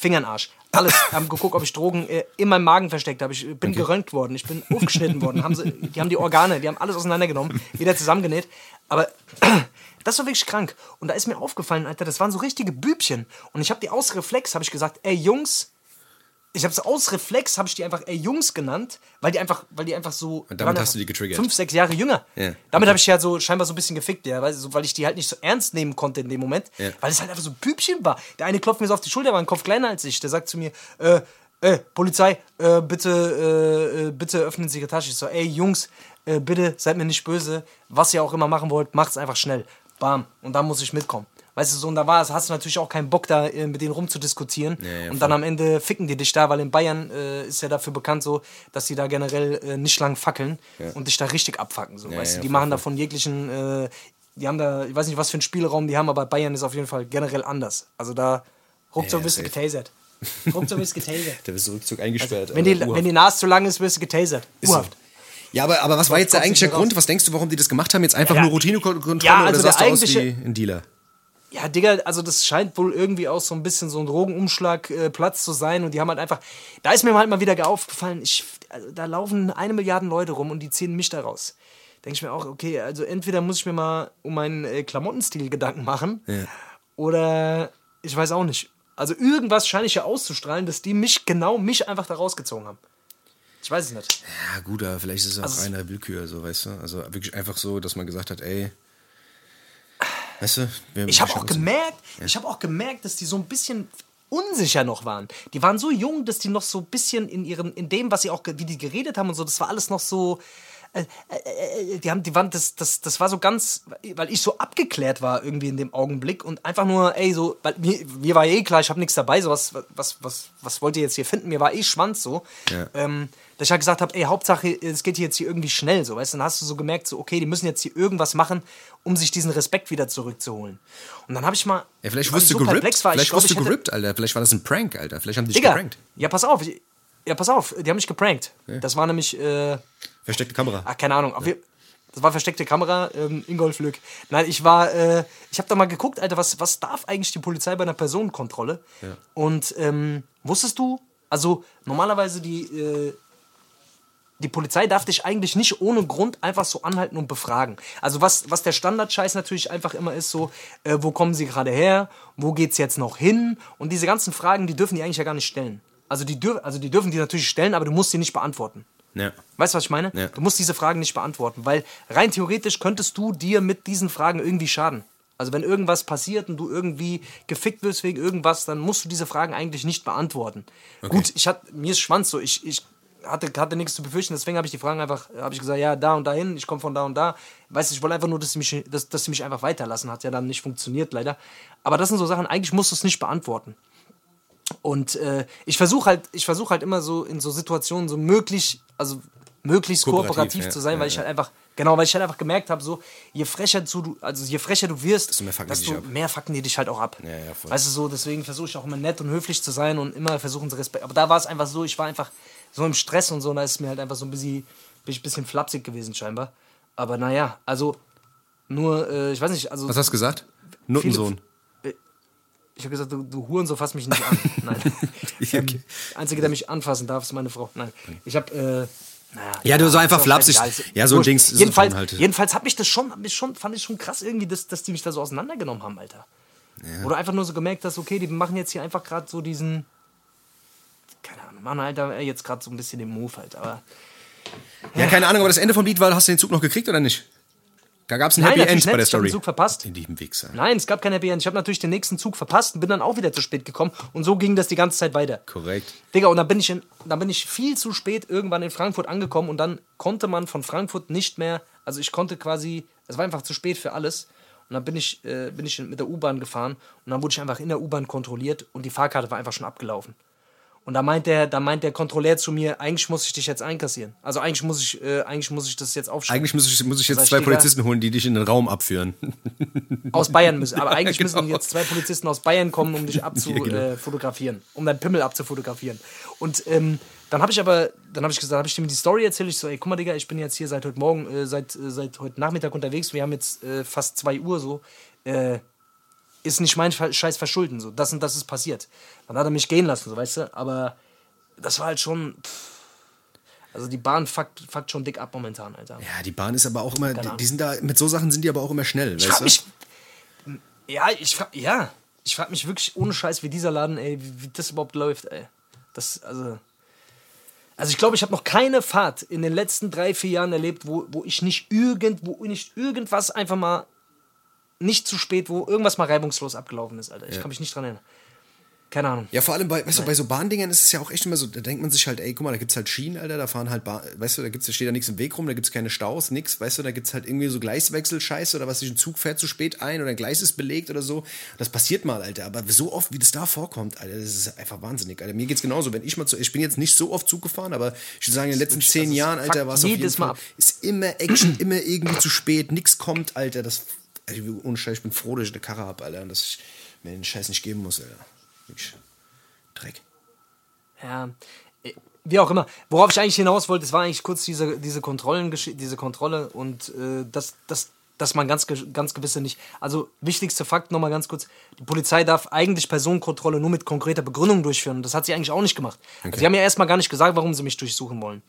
Fingern Arsch. Alles. haben geguckt, ob ich Drogen äh, in meinem Magen versteckt habe. Ich bin okay. geröntgt worden, ich bin aufgeschnitten worden. Haben sie, die haben die Organe, die haben alles auseinandergenommen, wieder zusammengenäht. Aber das war wirklich krank. Und da ist mir aufgefallen, Alter, das waren so richtige Bübchen. Und ich habe die aus Reflex, habe ich gesagt, ey Jungs, ich habe es aus Reflex, habe ich die einfach ey Jungs genannt, weil die einfach, weil die einfach so. Und damit hast du die getriggert. Fünf, sechs Jahre jünger. Ja. Damit habe ich ja so scheinbar so ein bisschen gefickt, ja, weil, so, weil ich die halt nicht so ernst nehmen konnte in dem Moment, Ja. weil es halt einfach so ein Pübchen war. Der eine klopft mir so auf die Schulter, war ein Kopf kleiner als ich. Der sagt zu mir, äh, äh, Polizei, äh, bitte, äh, äh, bitte öffnen Sie Ihre Tasche. Ich so, ey Jungs, äh, bitte seid mir nicht böse. Was ihr auch immer machen wollt, macht's einfach schnell. Bam. Und dann muss ich mitkommen. Weißt du, so, und da war es, hast du natürlich auch keinen Bock, da äh, mit denen rumzudiskutieren. Ja, ja, und dann am Ende ficken die dich da, weil in Bayern äh, ist ja dafür bekannt so, dass die da generell äh, nicht lang fackeln und dich da richtig abfacken. So, weißt ja, du, die voll, machen da von jeglichen, äh, die haben da, ich weiß nicht, was für einen Spielraum die haben, aber Bayern ist auf jeden Fall generell anders. Also da ruckzuck Ja, bist du getasert. Ruckzuck bist du getasert. Da bist du Rückzug eingesperrt. Wenn die, wenn die Nase zu lang ist, wirst du getasert. so. Urhaft. ja, aber, aber was war jetzt der eigentliche Grund? Was denkst du, warum die das gemacht haben? Jetzt einfach Ja, nur Routinekontrolle ja, also oder der sahst du aus wie ein Dealer? Ja, Digga, also das scheint wohl irgendwie auch so ein bisschen so ein Drogenumschlagplatz äh, Platz zu sein und die haben halt einfach, da ist mir halt mal wieder aufgefallen, ich, also da laufen eine Milliarde Leute rum und die ziehen mich da raus. Denke ich mir auch, okay, also entweder muss ich mir mal um meinen äh, Klamottenstil Gedanken machen Ja. oder ich weiß auch nicht. Also irgendwas scheine ich ja auszustrahlen, dass die mich, genau mich einfach da rausgezogen haben. Ich weiß es nicht. Ja, gut, aber vielleicht ist es auch Also- reine Willkür, so, weißt du? Also wirklich einfach so, dass man gesagt hat, ey, weißt du, Ich habe auch gemerkt, ich habe auch gemerkt, dass die so ein bisschen unsicher noch waren. Die waren so jung, dass die noch so ein bisschen in ihren, in dem, was sie auch, wie die geredet haben und so, das war alles noch so. Äh, äh, äh, die haben, die waren, das, das, das war so ganz, weil ich so abgeklärt war irgendwie in dem Augenblick und einfach nur, ey, so, weil mir, mir war eh klar, ich habe nichts dabei, so was, was, was, was wollt ihr jetzt hier finden? Mir war eh Schwanz so. Ja. Ähm, dass ich halt gesagt habe, ey, Hauptsache, es geht hier jetzt hier irgendwie schnell, so, weißt du, dann hast du so gemerkt, so, okay, die müssen jetzt hier irgendwas machen, um sich diesen Respekt wieder zurückzuholen. Und dann habe ich mal, Ja, vielleicht wirst du so gerippt. war, ich Vielleicht glaub, wirst du gerippt, Alter. Vielleicht war das ein Prank, Alter. Vielleicht haben die dich Digga, geprankt. ja, pass auf, ja, pass auf, die haben mich geprankt. Das war nämlich, äh, Versteckte Kamera. ach, keine Ahnung, je- das war versteckte Kamera, ähm, Ingolf Lück. Nein, ich war, äh, ich habe da mal geguckt, Alter, was, was darf eigentlich die Polizei bei einer Personenkontrolle? Und ähm, wusstest du, also normalerweise die, äh, die Polizei darf dich eigentlich nicht ohne Grund einfach so anhalten und befragen. Also was, was der Standardscheiß natürlich einfach immer ist, so, äh, wo kommen sie gerade her, wo geht's jetzt noch hin? Und diese ganzen Fragen, die dürfen die eigentlich ja gar nicht stellen. Also die, dür also die dürfen die natürlich stellen, aber du musst sie nicht beantworten. Ja. Weißt du, was ich meine? Ja. Du musst diese Fragen nicht beantworten, weil rein theoretisch könntest du dir mit diesen Fragen irgendwie schaden. Also wenn irgendwas passiert und du irgendwie gefickt wirst wegen irgendwas, dann musst du diese Fragen eigentlich nicht beantworten. Gut, ich hatte mir ist Schwanz so, ich, ich hatte, hatte nichts zu befürchten, deswegen habe ich die Fragen einfach, habe ich gesagt, ja, da und dahin, ich komme von da und da. Weißt du, ich wollte einfach nur, dass sie mich, dass, dass sie mich einfach weiterlassen. Hat ja dann nicht funktioniert, leider. Aber das sind so Sachen, eigentlich musst du es nicht beantworten. Und äh, ich versuche halt, ich versuche halt immer so in so Situationen so möglich, also möglichst Kooperativ, kooperativ, ja, zu sein, ja, weil ich halt einfach, genau, weil ich halt einfach gemerkt habe, so je frecher du, also je frecher du wirst, Desto mehr fucken die desto dich ab. mehr fucken die dich halt auch ab. Ja. Weißt du so, deswegen versuche ich auch immer nett und höflich zu sein und immer versuchen zu Respekt. Aber da war es einfach so, ich war einfach so im Stress und so, und da ist es mir halt einfach so ein bisschen, bin ich ein bisschen flapsig gewesen scheinbar. Aber naja, also nur, äh, ich weiß nicht, also Was hast du gesagt? Nuttensohn. Ich habe gesagt, du, du Hurensohn, fass mich nicht an. Nein. ähm, Okay. Einzige, der mich anfassen darf, ist meine Frau. Nein. Ich habe, äh, naja. Ja, du so einfach flapsig. Ja, so ein. Dings Jedenfalls, so halt. jedenfalls hat mich das schon, mich schon, fand ich schon krass irgendwie, dass, dass die mich da so auseinandergenommen haben, Alter. Wo du einfach nur so gemerkt hast, okay, die machen jetzt hier einfach gerade so diesen, keine Ahnung, machen halt da jetzt gerade so ein bisschen den Move halt, aber Ja, keine Ahnung, aber das Ende vom Lied war, hast du den Zug noch gekriegt oder nicht? Da gab es ein Nein, Happy End bei der nicht. Ich Story. Zug verpasst. In diesem Wichser. nein, es gab kein Happy End. Ich habe natürlich den nächsten Zug verpasst und bin dann auch wieder zu spät gekommen und so ging das die ganze Zeit weiter. Korrekt. Digga, und dann bin ich in, dann bin ich viel zu spät irgendwann in Frankfurt angekommen und dann konnte man von Frankfurt nicht mehr, also ich konnte quasi, es war einfach zu spät für alles. Und dann bin ich, äh, bin ich mit der U-Bahn gefahren und dann wurde ich einfach in der U-Bahn kontrolliert und die Fahrkarte war einfach schon abgelaufen. Und da meint der, da meint der Kontrolleur zu mir, eigentlich muss ich dich jetzt einkassieren. Also eigentlich muss ich, äh, eigentlich muss ich das jetzt aufschreiben. Eigentlich muss ich, muss ich Sag jetzt zwei. Polizisten holen, die dich in den Raum abführen. aus Bayern müssen. Aber eigentlich Genau. müssen jetzt zwei Polizisten aus Bayern kommen, um dich Ja, genau. abzufotografieren, um deinen Pimmel abzufotografieren. Und ähm, dann habe ich aber, dann habe ich gesagt, habe ich dem die Story erzählt. Ich so, ey, guck mal, Digga, ich bin jetzt hier seit heute Morgen, äh, seit, äh, seit heute Nachmittag unterwegs. Wir haben jetzt äh, fast 2 Uhr so. Äh, ist nicht mein Scheiß verschulden, so, das und das ist passiert. Dann hat er mich gehen lassen, so, weißt du, aber das war halt schon, pff, also die Bahn fuckt, fuckt schon dick ab momentan, Alter. Ja, die Bahn ist aber auch immer, die, die, sind da, mit so Sachen sind die aber auch immer schnell, ich weißt du? Mich, ja, ich frag, ja, ich frag mich wirklich ohne Scheiß, wie dieser Laden, ey, wie, wie das überhaupt läuft, ey. Das, also, also ich glaube, ich habe noch keine Fahrt in den letzten drei, vier Jahren erlebt, wo, wo ich nicht irgend, wo nicht irgendwas einfach mal nicht zu spät, wo irgendwas mal reibungslos abgelaufen ist, Alter. Ich ja. kann mich nicht dran erinnern. Keine Ahnung. Ja, vor allem bei, weißt du, bei so Bahndingern ist es ja auch echt immer so, da denkt man sich halt, ey, guck mal, da gibt's halt Schienen, Alter, da fahren halt, Bahn, weißt du, da gibt's, da steht da nichts im Weg rum, da gibt's keine Staus, nix, weißt du, da gibt's halt irgendwie so Gleiswechsel-Scheiße oder was, ein Zug fährt zu spät ein oder ein Gleis ist belegt oder so. Das passiert mal, Alter, aber so oft, wie das da vorkommt, Alter, das ist einfach wahnsinnig, Alter. Mir geht's genauso, wenn ich mal zu, ich bin jetzt nicht so oft Zug gefahren, aber ich würde sagen, in den letzten zehn Jahren, Alter, war es auf jeden Fall, ist immer Action, immer irgendwie zu spät, nix kommt, Alter, das, also, ohne Scheiß, ich bin froh, dass ich eine Karre habe, Alter, und dass ich mir den Scheiß nicht geben muss, Alter. Wirklich. Dreck. Ja, äh, wie auch immer. Worauf ich eigentlich hinaus wollte, das war eigentlich kurz diese, diese, Kontrollen, diese Kontrolle und äh, das, das, dass man ganz, ganz gewisse nicht. Also, wichtigster Fakt nochmal ganz kurz: Die Polizei darf eigentlich Personenkontrolle nur mit konkreter Begründung durchführen. Das hat sie eigentlich auch nicht gemacht. Okay. Also, sie haben ja erstmal gar nicht gesagt, warum sie mich durchsuchen wollen.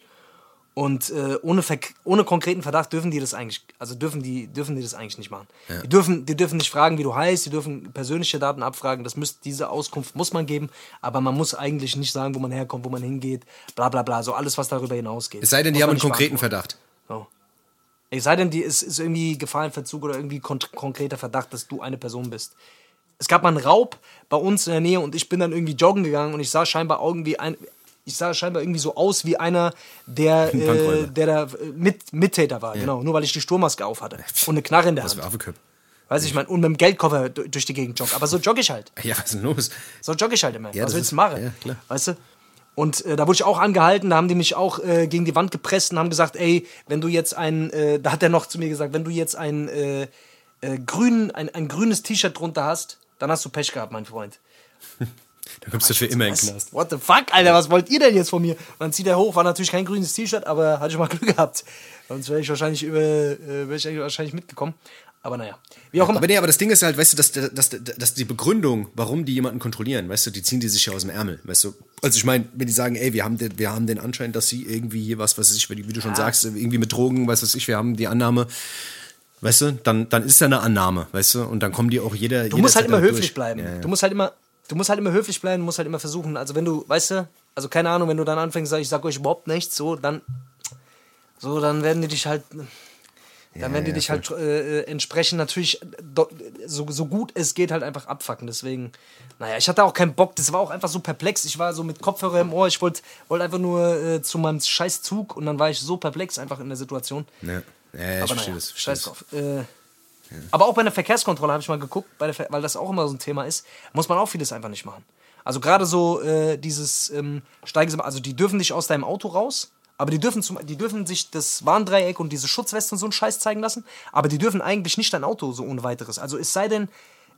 Und äh, ohne, ohne konkreten Verdacht dürfen die das eigentlich, also dürfen die, dürfen die das eigentlich nicht machen. Ja. Die, dürfen, die dürfen nicht fragen, wie du heißt, die dürfen persönliche Daten abfragen, das müsst, diese Auskunft muss man geben, aber man muss eigentlich nicht sagen, wo man herkommt, wo man hingeht, bla bla bla, so alles, was darüber hinausgeht. Es sei denn, die haben einen konkreten Verdacht. So. Es sei denn, die ist, ist irgendwie Gefahrenverzug oder irgendwie kon konkreter Verdacht, dass du eine Person bist. Es gab mal einen Raub bei uns in der Nähe und ich bin dann irgendwie joggen gegangen und ich sah scheinbar irgendwie ein, ich sah scheinbar irgendwie so aus wie einer, der, äh, der da mit, Mittäter war, ja. genau. Nur weil ich die Sturmmaske auf hatte. Und eine Knarre in der Was Hand. Was Weiß ich, mein, und mit dem Geldkoffer durch die Gegend jogge. Aber so jogge ich halt. Ja, was ist denn los? So jogge ich halt immer. Ja, was willst du machen? Ja, klar. Weißt du? Und äh, da wurde ich auch angehalten, da haben die mich auch äh, gegen die Wand gepresst und haben gesagt, ey, wenn du jetzt ein, äh, da hat er noch zu mir gesagt, wenn du jetzt ein, äh, äh, grün, ein, ein grünes T-Shirt drunter hast, dann hast du Pech gehabt, mein Freund. Da kommst du für immer in den Knast. What the fuck, Alter, was wollt ihr denn jetzt von mir? Und dann zieht er hoch, war natürlich kein grünes T-Shirt, aber hatte ich mal Glück gehabt. Sonst wäre ich wahrscheinlich über, äh, wäre ich wahrscheinlich mitgekommen. Aber naja. Wie auch immer. Aber nee, aber das Ding ist halt, weißt du, dass, dass, dass die Begründung, warum die jemanden kontrollieren, weißt du, die ziehen die sich ja aus dem Ärmel, weißt du. Also ich meine, wenn die sagen, ey, wir haben, den, wir haben den Anschein, dass sie irgendwie hier was, was weiß ich, wie du schon ja. sagst, irgendwie mit Drogen, was weiß ich, wir haben die Annahme, weißt du, dann, dann ist ja eine Annahme, weißt du, und dann kommen die auch jeder. Du musst halt immer höflich durch. bleiben. Ja, ja. Du musst halt immer du musst halt immer höflich bleiben, musst halt immer versuchen. Also wenn du, weißt du, also keine Ahnung, wenn du dann anfängst, ich sag euch überhaupt nichts, so, dann, so, dann werden die dich halt, dann ja, werden die ja, dich halt äh, äh, entsprechend natürlich so, so gut es geht halt einfach abfacken. Deswegen, naja, ich hatte auch keinen Bock. Das war auch einfach so perplex. Ich war so mit Kopfhörer im Ohr. Ich wollte wollt einfach nur äh, zu meinem Scheißzug und dann war ich so perplex einfach in der Situation. Ja, ja, ja ich Aber verstehe naja, das. Scheiß drauf. Äh, aber auch bei der Verkehrskontrolle habe ich mal geguckt, weil das auch immer so ein Thema ist, muss man auch vieles einfach nicht machen. Also gerade so äh, dieses ähm, Steigen, also die dürfen nicht aus deinem Auto raus, aber die dürfen, zum, die dürfen sich das Warndreieck und diese Schutzweste und so einen Scheiß zeigen lassen, aber die dürfen eigentlich nicht dein Auto so ohne weiteres. Also es sei denn,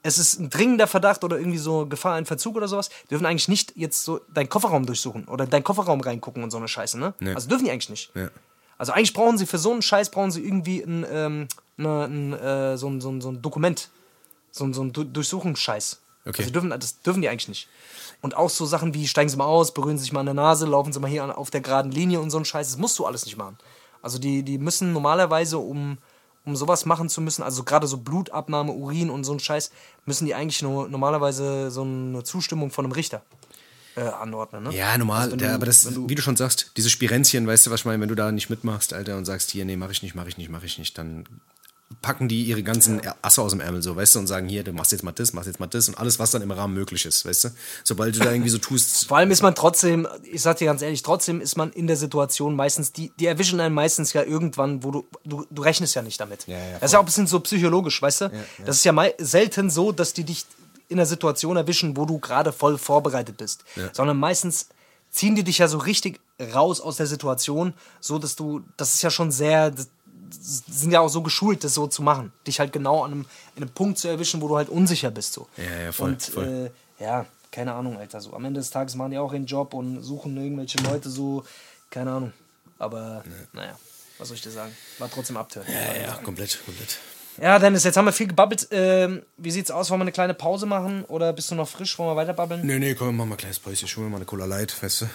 es ist ein dringender Verdacht oder irgendwie so Gefahr, ein Verzug oder sowas, die dürfen eigentlich nicht jetzt so deinen Kofferraum durchsuchen oder deinen Kofferraum reingucken und so eine Scheiße, ne? Ja. Also dürfen die eigentlich nicht. Ja. Also eigentlich brauchen sie für so einen Scheiß brauchen sie irgendwie ein, ähm, eine, ein, äh, so, ein, so, ein, so ein Dokument, so ein, so ein Durchsuchungsscheiß. Okay. Also dürfen, das dürfen die eigentlich nicht. Und auch so Sachen wie steigen Sie mal aus, berühren Sie sich mal an der Nase, laufen Sie mal hier auf der geraden Linie und so ein Scheiß, das musst du alles nicht machen. Also die, die müssen normalerweise, um, um sowas machen zu müssen, also gerade so Blutabnahme, Urin und so ein Scheiß, müssen die eigentlich nur normalerweise so eine Zustimmung von einem Richter äh, anordnen. Ne? Ja, normal. Also der, aber das, du, wie du schon sagst, diese Spirenzchen, weißt du, was ich meine, wenn du da nicht mitmachst, Alter, und sagst, hier, nee, mach ich nicht, mach ich nicht, mach ich nicht, dann packen die ihre ganzen Asse aus dem Ärmel so, weißt du, und sagen, hier, du machst jetzt mal das, machst jetzt mal das und alles, was dann im Rahmen möglich ist, weißt du? Sobald du da irgendwie so tust. Vor allem ist man trotzdem, ich sag dir ganz ehrlich, trotzdem ist man in der Situation meistens, die, die erwischen einen meistens ja irgendwann, wo du, du, du rechnest ja nicht damit. Ja, ja, das ist ja auch ein bisschen so psychologisch, weißt du? Ja, das ist ja selten so, dass die dich in der Situation erwischen, wo du gerade voll vorbereitet bist, sondern meistens ziehen die dich ja so richtig raus aus der Situation, so dass du, das ist ja schon sehr, sind ja auch so geschult, das so zu machen. Dich halt genau an einem, an einem Punkt zu erwischen, wo du halt unsicher bist. So. Ja, ja, voll. Und voll. Äh, ja, keine Ahnung, Alter. So, am Ende des Tages machen die auch ihren Job und suchen irgendwelche Leute so, keine Ahnung. Aber nee. naja, was soll ich dir sagen? War trotzdem abtören. Ja, ja, komplett, komplett. Ja, Dennis, jetzt haben wir viel gebabbelt. Ähm, wie sieht's aus? Wollen wir eine kleine Pause machen oder bist du noch frisch? Wollen wir weiter babbeln? Nee, nee, komm, mach mal ein kleines Päuschen. Mir mal eine Cola Light, weißt du?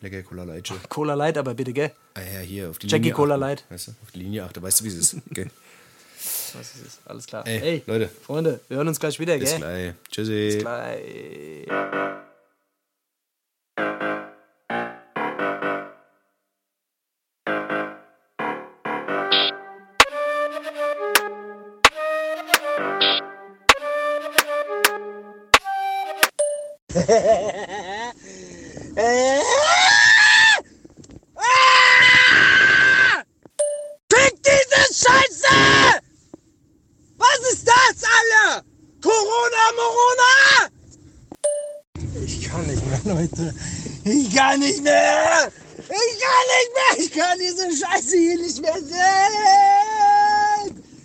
Lecker Cola Light. Cola Light, aber bitte, gell? Ah ja, hier auf die Jackie Linie Cola achten, Light. Weißt du, auf die Linie achte, weißt du, wie es ist. Okay. Was ist es? Alles klar. Ey, Leute. Freunde, wir hören uns gleich wieder, Bis gell? gleich. Tschüssi. Gleich. Kann nicht mehr! Ich kann nicht mehr! Ich kann diese Scheiße hier nicht mehr sehen!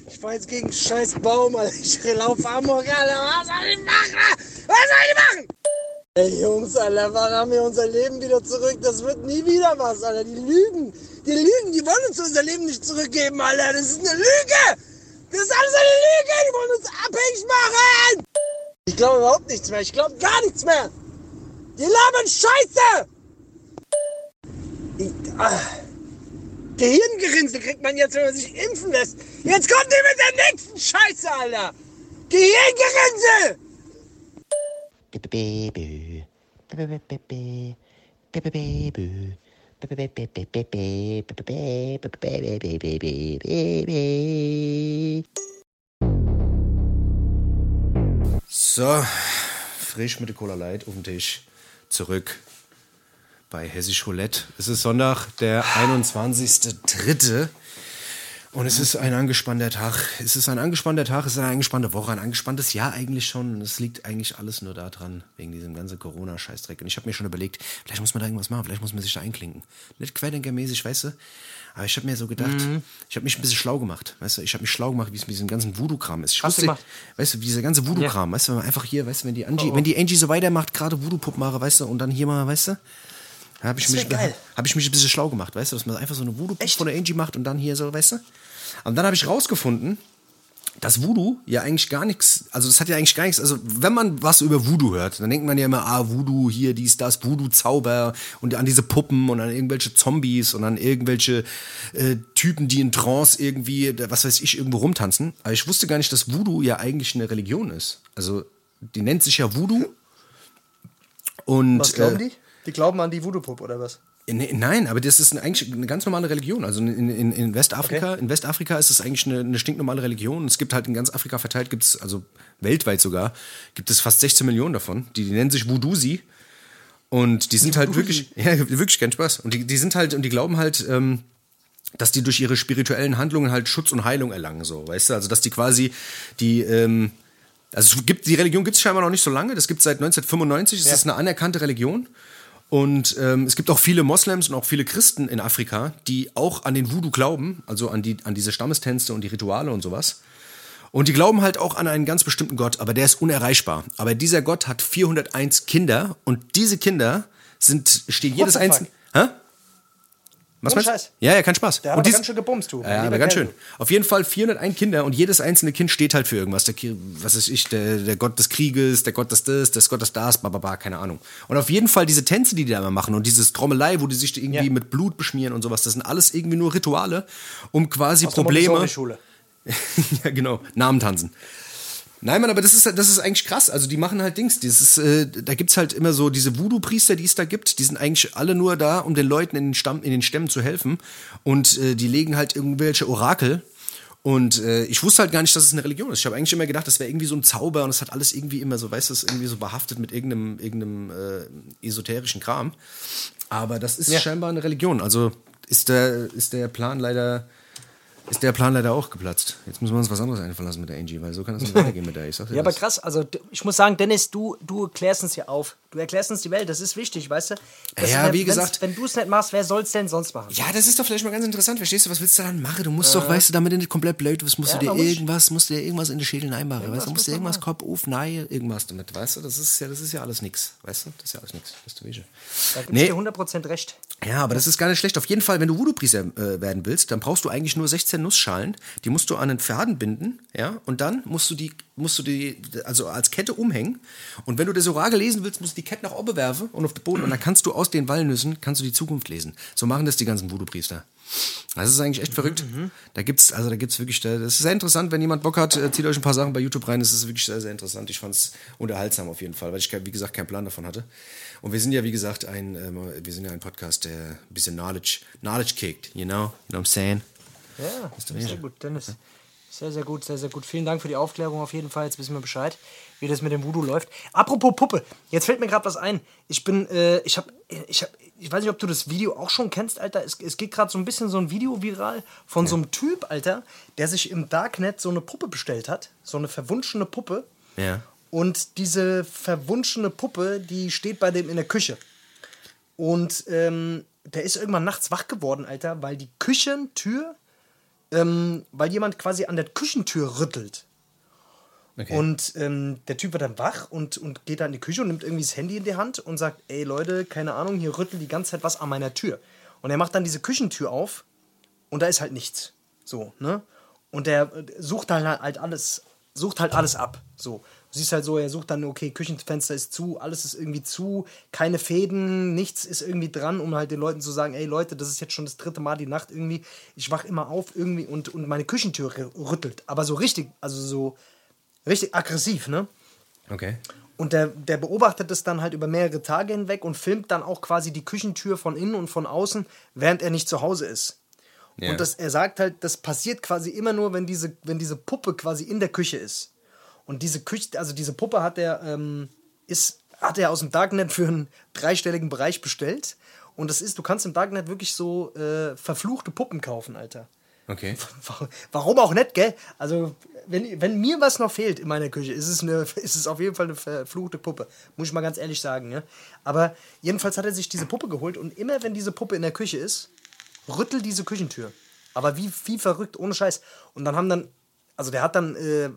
Ich fahr jetzt gegen einen scheiß Baum, Alter. Ich lauf amok, Alter. Was soll ich machen? Was soll ich machen? Ey, Jungs, Alter, wann haben wir unser Leben wieder zurück? Das wird nie wieder was, Alter. Die lügen. Die lügen. Die wollen uns unser Leben nicht zurückgeben, Alter. Das ist eine Lüge. Das ist alles eine Lüge. Die wollen uns abhängig machen. Ich glaube überhaupt nichts mehr. Ich glaube gar nichts mehr. Die labern Scheiße. Ah. Gehirngerinnsel kriegt man jetzt, wenn man sich impfen lässt. Jetzt kommt ihr mit der nächsten Scheiße, Alter. Gehirngerinnsel. So, frisch mit der Cola Light auf dem Tisch. Zurück bei Hessisch Roulette. Es ist Sonntag, der 21.03. Und es ist ein angespannter Tag. Es ist ein angespannter Tag, es ist eine angespannte Woche, ein angespanntes Jahr eigentlich schon. Und es liegt eigentlich alles nur daran, wegen diesem ganzen Corona-Scheißdreck. Und ich habe mir schon überlegt, vielleicht muss man da irgendwas machen, vielleicht muss man sich da einklinken. Nicht querdenkermäßig, weißt du? Aber ich habe mir so gedacht, Mhm. ich habe mich ein bisschen schlau gemacht, weißt du? Ich habe mich schlau gemacht, wie es mit diesem ganzen Voodoo-Kram ist. Ich Hast wusste, weißt du, dieser ganze Voodoo-Kram, weißt du, wenn man einfach hier, weißt du, wenn die Angie, wenn die Angie so weitermacht, gerade Voodoo-Puppmacher, weißt du, und dann hier mal, weißt du, da habe ich, mich- hab ich mich ein bisschen schlau gemacht, weißt du, dass man einfach so eine Voodoo-Puppe von der Angie macht und dann hier so, weißt du? Und dann habe ich rausgefunden, dass Voodoo ja eigentlich gar nichts, also das hat ja eigentlich gar nichts, also wenn man was über Voodoo hört, dann denkt man ja immer, ah, Voodoo hier, dies, das, Voodoo-Zauber und an diese Puppen und an irgendwelche Zombies und an irgendwelche äh, Typen, die in Trance irgendwie, was weiß ich, irgendwo rumtanzen. Aber ich wusste gar nicht, dass Voodoo ja eigentlich eine Religion ist. Also die nennt sich ja Voodoo. Und, Was glauben äh, die? Die glauben an die Voodoo-Puppe oder was? Nee, nein, aber das ist eine- eigentlich eine ganz normale Religion. Also in, in, in Westafrika, in Westafrika ist es eigentlich eine, eine stinknormale Religion. Es gibt halt in ganz Afrika verteilt, gibt es, also weltweit sogar, gibt es fast 16 Millionen davon. Die, die nennen sich Voodoosi. Und die sind halt wirklich, ja, wirklich kein Spaß. Und die, die sind halt, und die glauben halt, ähm, dass die durch ihre spirituellen Handlungen halt Schutz und Heilung erlangen, so, weißt du? Also, dass die quasi die, ähm, also es gibt, die Religion gibt es scheinbar noch nicht so lange, das gibt es seit 1995, es ist eine anerkannte Religion. Und ähm, es gibt auch viele Moslems und auch viele Christen in Afrika, die auch an den Voodoo glauben, also an, die, an diese Stammestänze und die Rituale und sowas. Und die glauben halt auch an einen ganz bestimmten Gott, aber der ist unerreichbar. Aber dieser Gott hat 401 Kinder und diese Kinder sind, stehen jedes the fuck? einzelne. Hä? Was Ohne meinst du? Ja, ja, kein Spaß. Der hat und aber dies- ganz schön gebumst, du. Ja, aber ganz schön. Auf jeden Fall 401 Kinder und jedes einzelne Kind steht halt für irgendwas. Der, was weiß ich, der, der Gott des Krieges, der Gott des das, der Gott des das, bababa, keine Ahnung. Und auf jeden Fall diese Tänze, die die da immer machen und dieses Trommelei, wo die sich irgendwie Ja. mit Blut beschmieren und sowas, das sind alles irgendwie nur Rituale, um quasi Aus der Probleme. Montessori-Schule. ja, genau. Namen tanzen. Nein, Mann, aber das ist, das ist eigentlich krass. Also die machen halt Dings. Dieses, äh, da gibt's halt immer so diese Voodoo-Priester, die es da gibt. Die sind eigentlich alle nur da, um den Leuten in den, Stamm, in den Stämmen zu helfen. Und äh, die legen halt irgendwelche Orakel. Und äh, ich wusste halt gar nicht, dass es eine Religion ist. Ich habe eigentlich immer gedacht, das wäre irgendwie so ein Zauber und es hat alles irgendwie immer so, weißt du, irgendwie so behaftet mit irgendeinem, irgendeinem äh, esoterischen Kram. Aber das ist Ja. scheinbar eine Religion. Also ist der, ist der Plan leider ist der Plan leider auch geplatzt. Jetzt müssen wir uns was anderes einfallen lassen mit der Angie, weil so kann es nicht weitergehen mit der. Ich sag dir Ja, aber das. krass, also ich muss sagen, Dennis, du, du klärst uns hier auf. Du erklärst uns die Welt, das ist wichtig, weißt du? Das Ja, ist- wie gesagt- Wenn du es nicht machst, wer soll es denn sonst machen? Ja, das ist doch vielleicht mal ganz interessant. Verstehst du, was willst du dann machen? Du musst doch, weißt du, damit du nicht komplett blöd bist, musst Ja, du dir irgendwas, musst du dir irgendwas in den Schädel einmachen, weißt du? Musst man irgendwas Kopf auf, nein, irgendwas damit, weißt du? Das ist ja, das ist ja alles nix, weißt du? Das ist ja alles nix. Das ist du Da gebe Nee. ich dir 100% recht. Ja, aber das ist gar nicht schlecht. Auf jeden Fall, wenn du Voodoo-Priester äh, werden willst, dann brauchst du eigentlich nur 16 Nussschalen. Die musst du an einen Faden binden, ja, und dann musst du die, musst du die, also als Kette umhängen. Und wenn du das Orakel lesen willst, musst du die Kette nach oben werfen und auf den Boden. Und dann kannst du aus den Walnüssen, kannst du die Zukunft lesen. So machen das die ganzen Voodoo-Priester. Das ist eigentlich echt verrückt. Da gibt's, also da gibt's wirklich, das ist sehr interessant, wenn jemand Bock hat, äh, zieht euch ein paar Sachen bei YouTube rein. Das ist wirklich sehr, sehr interessant. Ich fand's unterhaltsam auf jeden Fall, weil ich, wie gesagt, keinen Plan davon hatte. Und wir sind ja, wie gesagt, ein, ähm, wir sind ja ein Podcast, der ein bisschen Knowledge, Knowledge kickt, you know? You know what I'm saying? Ja, sehr gut, Dennis. Sehr, sehr gut, sehr, sehr gut. Vielen Dank für die Aufklärung auf jeden Fall. Jetzt wissen wir Bescheid, wie das mit dem Voodoo läuft. Apropos Puppe, jetzt fällt mir gerade was ein. Ich bin, äh, ich habe, ich habe, ich weiß nicht, ob du das Video auch schon kennst, Alter. Es, es geht gerade so ein bisschen so ein Video viral von so einem Typ, Alter, der sich im Darknet so eine Puppe bestellt hat. So eine verwunschene Puppe. Ja. Und diese verwunschene Puppe, die steht bei dem in der Küche. Und ähm, der ist irgendwann nachts wach geworden, Alter, weil die Küchentür, ähm, weil jemand quasi an der Küchentür rüttelt. Okay. Und ähm, der Typ wird dann wach und, und geht dann in die Küche und nimmt irgendwie das Handy in die Hand und sagt, ey Leute, keine Ahnung, hier rüttelt die ganze Zeit was an meiner Tür. Und er macht dann diese Küchentür auf und da ist halt nichts. So, ne? Und der äh, sucht dann halt alles, sucht halt alles ab. So. Du siehst halt so, er sucht dann, okay, Küchenfenster ist zu, alles ist irgendwie zu, keine Fäden, nichts ist irgendwie dran, um halt den Leuten zu sagen, ey Leute, das ist jetzt schon das dritte Mal die Nacht irgendwie, ich wach immer auf irgendwie und, und meine Küchentür rüttelt. Aber so richtig, also so richtig aggressiv, ne? Okay. Und der, der beobachtet es dann halt über mehrere Tage hinweg und filmt dann auch quasi die Küchentür von innen und von außen, während er nicht zu Hause ist. Ja. Und das, er sagt halt, das passiert quasi immer nur, wenn diese, wenn diese Puppe quasi in der Küche ist. Und diese Küche, also diese Puppe hat er, ähm, ist, hat er aus dem Darknet für einen dreistelligen Bereich bestellt. Und das ist, du kannst im Darknet wirklich so äh, verfluchte Puppen kaufen, Alter. Okay. Warum auch nicht, gell? Also, wenn, wenn mir was noch fehlt in meiner Küche, ist es, eine, ist es auf jeden Fall eine verfluchte Puppe. Muss ich mal ganz ehrlich sagen, ne? Aber jedenfalls hat er sich diese Puppe geholt und immer wenn diese Puppe in der Küche ist, rüttelt diese Küchentür. Aber wie, wie verrückt, ohne Scheiß. Und dann haben dann, also der hat dann, äh,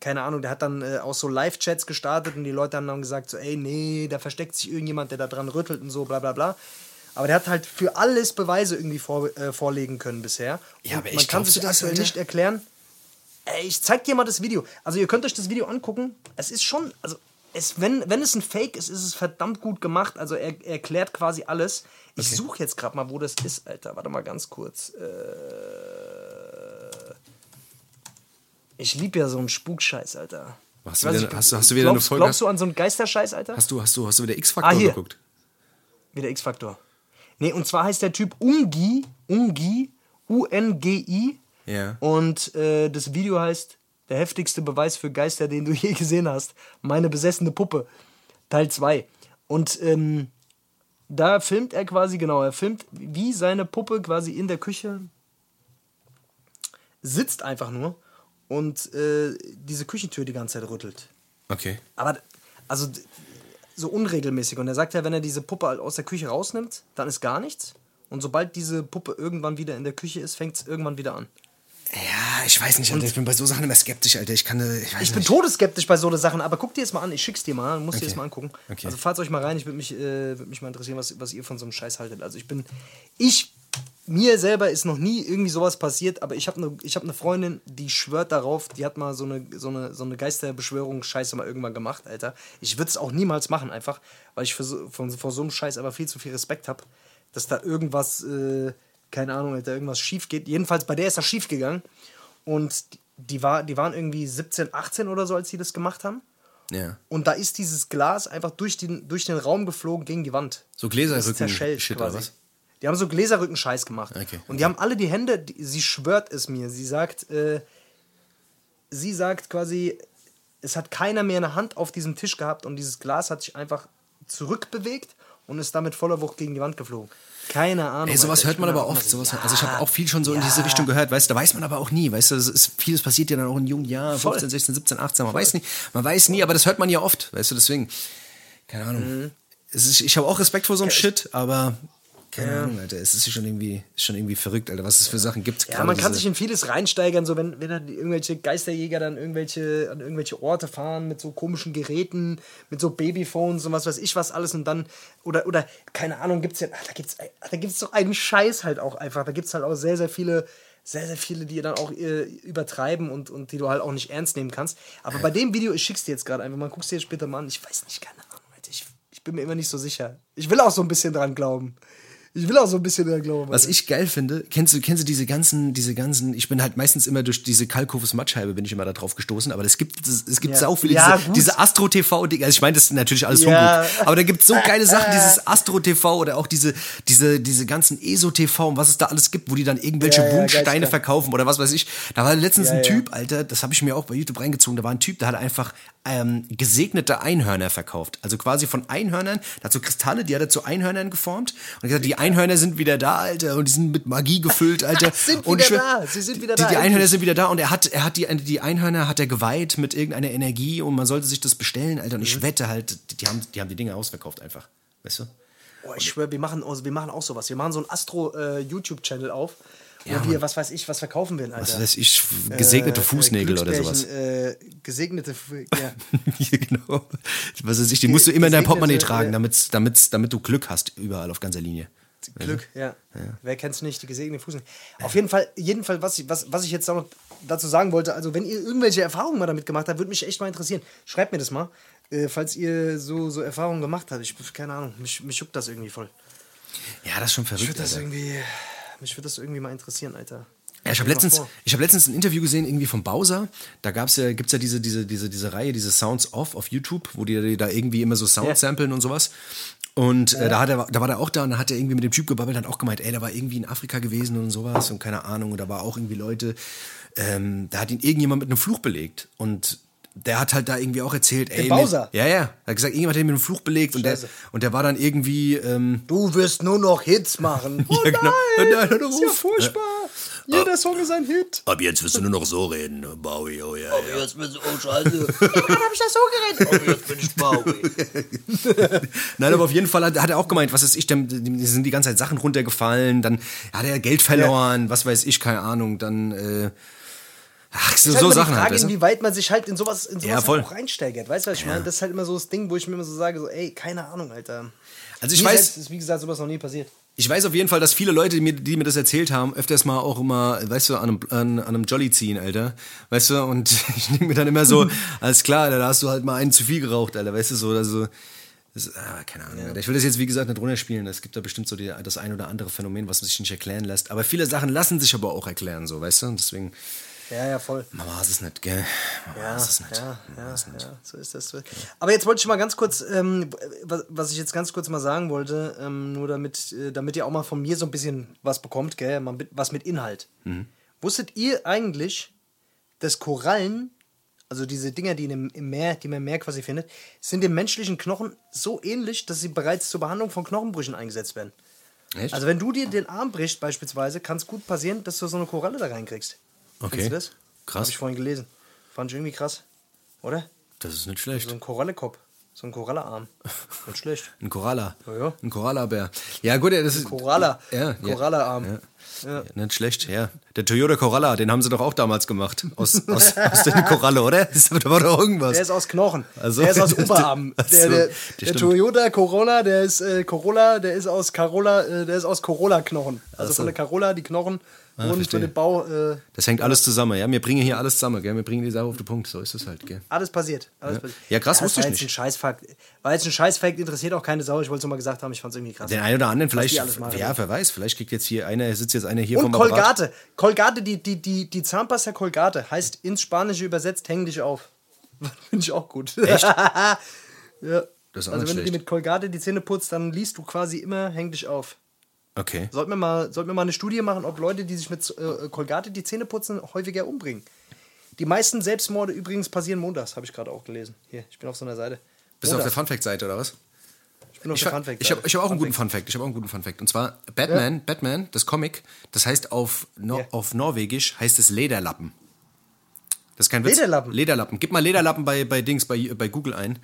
keine Ahnung, der hat dann äh, auch so Live-Chats gestartet und die Leute haben dann gesagt, so, ey, nee, da versteckt sich irgendjemand, der da dran rüttelt und so, bla bla bla. Aber der hat halt für alles Beweise irgendwie vor, äh, vorlegen können bisher. Ja, aber echt, kann sich das, aktuell nicht erklären. Ey, ich zeig dir mal das Video. Also ihr könnt euch das Video angucken. Es ist schon, also es, wenn, wenn es ein Fake ist, ist es verdammt gut gemacht. Also er, er erklärt quasi alles. Ich suche jetzt gerade mal, wo das ist, Alter. Warte mal ganz kurz. Äh, ich liebe ja so einen Spukscheiß, Alter. Hast du wieder- nicht, hast du- hast du wieder eine glaubst, Folge- Glaubst du an so einen Geisterscheiß, Alter? Hast du, hast du, hast du wieder X-Faktor Ah, geguckt? Wie der X-Faktor. Nee, und zwar heißt der Typ Ungi, Ungi, U-N-G-I. Ja. Und äh, das Video heißt Der heftigste Beweis für Geister, den du je gesehen hast. Meine besessene Puppe. Teil 2. Und ähm, da filmt er quasi, genau, er filmt, wie seine Puppe quasi in der Küche sitzt einfach nur und äh, diese Küchentür die ganze Zeit rüttelt. Okay. Aber also so unregelmäßig. Und er sagt ja, wenn er diese Puppe halt aus der Küche rausnimmt, dann ist gar nichts. Und sobald diese Puppe irgendwann wieder in der Küche ist, fängt es irgendwann wieder an. Ja, ich weiß nicht, Alter. Ich bin bei so Sachen immer skeptisch, Alter. Ich kann, ich weiß Ich bin nicht. todesskeptisch bei so Sachen, aber guck dir jetzt mal an, ich schick's dir mal, musst dir Okay. das mal angucken. Okay. Also fahrt euch mal rein, ich würde mich, äh, würd mich mal interessieren, was, was ihr von so einem Scheiß haltet. Also ich bin, ich, mir selber ist noch nie irgendwie sowas passiert, aber ich habe eine hab ne Freundin, die schwört darauf, die hat mal so eine, so eine, so eine Geisterbeschwörung-Scheiße mal irgendwann gemacht, Alter. Ich würde es auch niemals machen, einfach, weil ich für so, von, vor so einem Scheiß aber viel zu viel Respekt habe, dass da irgendwas, äh, keine Ahnung, Alter, irgendwas schief geht. Jedenfalls bei der ist das schief gegangen. Und die, war, die waren irgendwie 17, 18 oder so, als sie das gemacht haben. Ja. Und da ist dieses Glas einfach durch den, durch den Raum geflogen gegen die Wand. So Das ist Gläserrücken zerschellt Shit quasi. oder was? Die haben so Gläserrücken-Scheiß gemacht. Okay, Und die haben alle die Hände, die, sie schwört es mir. Sie sagt, äh, sie sagt quasi, es hat keiner mehr eine Hand auf diesem Tisch gehabt und dieses Glas hat sich einfach zurückbewegt und ist damit voller Wucht gegen die Wand geflogen. Keine Ahnung. Ey, sowas Alter. hört man aber oft. Sowas, ja, also ich habe auch viel schon so in ja. diese Richtung gehört, weißt du, da weiß man aber auch nie, weißt du, ist, vieles passiert ja dann auch in jungen Jahren, Voll. 15, 16, 17, 18, man weiß nie, man weiß nie, aber das hört man ja oft, weißt du, deswegen, keine Ahnung. Mhm. Ist, ich habe auch Respekt vor so einem Shit, aber keine Ahnung, Alter. Es ist schon irgendwie, schon irgendwie verrückt, Alter, was es für Sachen gibt. Ja, man kann sich in vieles reinsteigern, so wenn, wenn dann irgendwelche Geisterjäger dann irgendwelche, an irgendwelche Orte fahren mit so komischen Geräten, mit so Babyphones und was weiß ich was alles und dann, oder, oder keine Ahnung, gibt's ja, da gibt's, da gibt's doch einen Scheiß halt auch einfach. Da gibt's halt auch sehr, sehr viele sehr, sehr viele, die dann auch äh, übertreiben und, und die du halt auch nicht ernst nehmen kannst. Aber bei dem Video, ich schick's dir jetzt gerade einfach mal, guckst dir jetzt später mal an. Ich weiß nicht, keine Ahnung, ich, ich bin mir immer nicht so sicher. Ich will auch so ein bisschen dran glauben. Ich will auch so ein bisschen dran glauben. Was ich geil finde, kennst du, kennst du diese ganzen, diese ganzen, ich bin halt meistens immer durch diese Kalkhofes Matscheibe bin ich immer da drauf gestoßen, aber es gibt, es gibt ja. auch viele, ja, diese, diese Astro TV, also ich meine, das ist natürlich alles ja. Humbug, aber da gibt es so geile Sachen, dieses Astro TV oder auch diese, diese, diese ganzen ESO TV und was es da alles gibt, wo die dann irgendwelche ja, Wunschsteine verkaufen oder was weiß ich. Da war letztens ein Typ, Alter, das habe ich mir auch bei YouTube reingezogen, da war ein Typ, der hat einfach ähm, gesegnete Einhörner verkauft. Also quasi von Einhörnern, der hat so Kristalle, die hat er zu Einhörnern geformt und gesagt, die Einhörner sind wieder da, Alter, und die sind mit Magie gefüllt, Alter. sind und wieder da, sie sind wieder die, da. Die Einhörner sind wieder da und er hat, er hat die, die Einhörner hat er geweiht mit irgendeiner Energie und man sollte sich das bestellen, Alter. Und ich mhm. wette halt, die, haben, die haben die Dinge ausverkauft einfach. Weißt du? Oh, ich schwöre, wir machen, wir machen auch sowas. Wir machen so einen Astro-YouTube-Channel äh, auf ja, wo wir, was weiß ich, was verkaufen will, Alter. Was weiß ich, gesegnete äh, Fußnägel oder sowas. Äh, gesegnete, ja. genau. Was weiß ich, die musst du immer in dein Portemonnaie tragen, damit, damit, damit du Glück hast, überall auf ganzer Linie. Glück, ja. ja. Wer kennt's nicht, die gesegnete Fußnägel. Auf jeden Fall, jedenfalls, was, was, was ich jetzt noch dazu sagen wollte, also wenn ihr irgendwelche Erfahrungen mal damit gemacht habt, würde mich echt mal interessieren. Schreibt mir das mal, äh, falls ihr so, so Erfahrungen gemacht habt. Ich, keine Ahnung, mich, mich juckt das irgendwie voll. Ja, das ist schon verrückt. Ich das irgendwie mich würde das irgendwie mal interessieren, Alter. Ja, ich habe letztens, hab letztens ein Interview gesehen, irgendwie von Bowser. Da gab's ja, gibt's ja diese, diese, diese, diese Reihe, diese Sounds Off auf YouTube, wo die da irgendwie immer so Sound samplen und sowas. Und äh, da, hat er, da war er auch da und da hat er irgendwie mit dem Typ gebabbelt, hat auch gemeint, ey, der war irgendwie in Afrika gewesen und sowas und keine Ahnung. Und da war auch irgendwie Leute, ähm, da hat ihn irgendjemand mit einem Fluch belegt. Und der hat halt da irgendwie auch erzählt, ey. Der Bowser? ja, ja. Er hat gesagt, irgendjemand hat ihn mit einem Fluch belegt und der, und der war dann irgendwie. Ähm, du wirst nur noch Hits machen. Oh ja, genau. nein, nein, nein, das ist ja furchtbar. Ja. Jeder Song ist ein Hit. Ab jetzt wirst du nur noch so reden, Bowie, oh ja. Ab ja. jetzt bist du, oh scheiße. Wann hab ich das so geredet? Ab jetzt bin ich Bowie. Nein, aber auf jeden Fall hat, hat, er auch gemeint, was ist ich, denn, sind die ganze Zeit Sachen runtergefallen, dann hat er Geld verloren, ja. was weiß ich, keine Ahnung, dann. Äh, Ach, so, halt so Sachen die Frage, halt. Inwieweit man sich halt in sowas, in sowas ja, voll. auch reinsteigert. Weißt du, was ich ja. meine? Das ist halt immer so das Ding, wo ich mir immer so sage: so, ey, keine Ahnung, Alter. Also ich mir weiß. ist, wie gesagt, sowas noch nie passiert. Ich weiß auf jeden Fall, dass viele Leute, die mir, die mir das erzählt haben, öfters mal auch immer, weißt du, an einem, an, an einem Jolly ziehen, Alter. Weißt du, und ich denke mir dann immer so, alles klar, Alter, da hast du halt mal einen zu viel geraucht, Alter, weißt du, so, also. Das, ah, keine Ahnung. Ja. Ich will das jetzt, wie gesagt, nicht runterspielen. Es gibt da bestimmt so die, das ein oder andere Phänomen, was sich nicht erklären lässt. Aber viele Sachen lassen sich aber auch erklären, so, weißt du? Und deswegen. Ja, ja, voll. Man weiß es nicht, gell? Man ja, weiß es nicht. Ja, ja, nicht. ja, so ist das. Aber jetzt wollte ich mal ganz kurz, ähm, was, was, ich jetzt ganz kurz mal sagen wollte, ähm, nur damit, äh, damit ihr auch mal von mir so ein bisschen was bekommt, gell? Mal mit, was mit Inhalt. Mhm. Wusstet ihr eigentlich, dass Korallen, also diese Dinger, die im, im Meer, die man im Meer quasi findet, sind dem menschlichen Knochen so ähnlich, dass sie bereits zur Behandlung von Knochenbrüchen eingesetzt werden? Echt? Also wenn du dir den Arm brichst beispielsweise, kann es gut passieren, dass du so eine Koralle da reinkriegst. Okay. Kennst du das? Krass. Habe ich vorhin gelesen. Fand ich irgendwie krass. Oder? Das ist nicht schlecht. So ein Korallekopf. So ein Korallearm. Nicht schlecht. ein Koralla. Ja, ja. Ein Korallabär. Ja, gut, das ist. Koralla. Ja, Korallearm. Ja. Ja. Nicht schlecht, ja. Der Toyota Corolla, den haben sie doch auch damals gemacht. Aus, aus, aus der Koralle, oder? Da war doch irgendwas. Der ist aus Knochen. Also, der ist aus Oberarm. Also, der, der, der Toyota Corolla, der ist äh, Corolla, der ist aus Carola, äh, der ist aus Corolla-Knochen. Also, also, von der Carolla, die Knochen Ah, und für den Bau. Äh, das hängt alles zusammen, ja. Wir bringen hier alles zusammen, gell? Wir bringen die Sache auf den Punkt. So ist es halt, gell? Alles passiert. Alles ja. passiert. ja, krass, ja, wusste ich nicht. Ein Scheißfakt. War jetzt ein Scheißfakt, interessiert auch keine Sau. Ich wollte es nur mal gesagt haben, ich fand es irgendwie krass. Den einen oder anderen vielleicht, ja, wer weiß, vielleicht kriegt jetzt hier einer, sitzt jetzt einer hier Und vom Colgate. Apparat. Colgate, die, die, die, die Zahnpasta Colgate heißt ins Spanische übersetzt, häng dich auf. Finde ich auch gut. Echt? ja. Das also wenn schlecht. du dir mit Colgate die Zähne putzt, dann liest du quasi immer, häng dich auf. Okay. Sollten wir, mal, sollten wir mal eine Studie machen, ob Leute, die sich mit äh, Colgate die Zähne putzen, häufiger umbringen. Die meisten Selbstmorde übrigens passieren montags, habe ich gerade auch gelesen. Hier, ich bin auf so einer Seite. Bist du auf der Funfact-Seite oder was? Ich bin auf ich der Funfact. Ich habe hab auch einen guten Funfact. Ich habe auch einen guten Funfact. Und zwar Batman, ja. Batman, das Comic, das heißt auf, no ja. auf Norwegisch heißt es Lederlappen. Das ist kein Witz. Lederlappen. Lederlappen. Gib mal Lederlappen bei, bei Dings, bei, bei Google ein.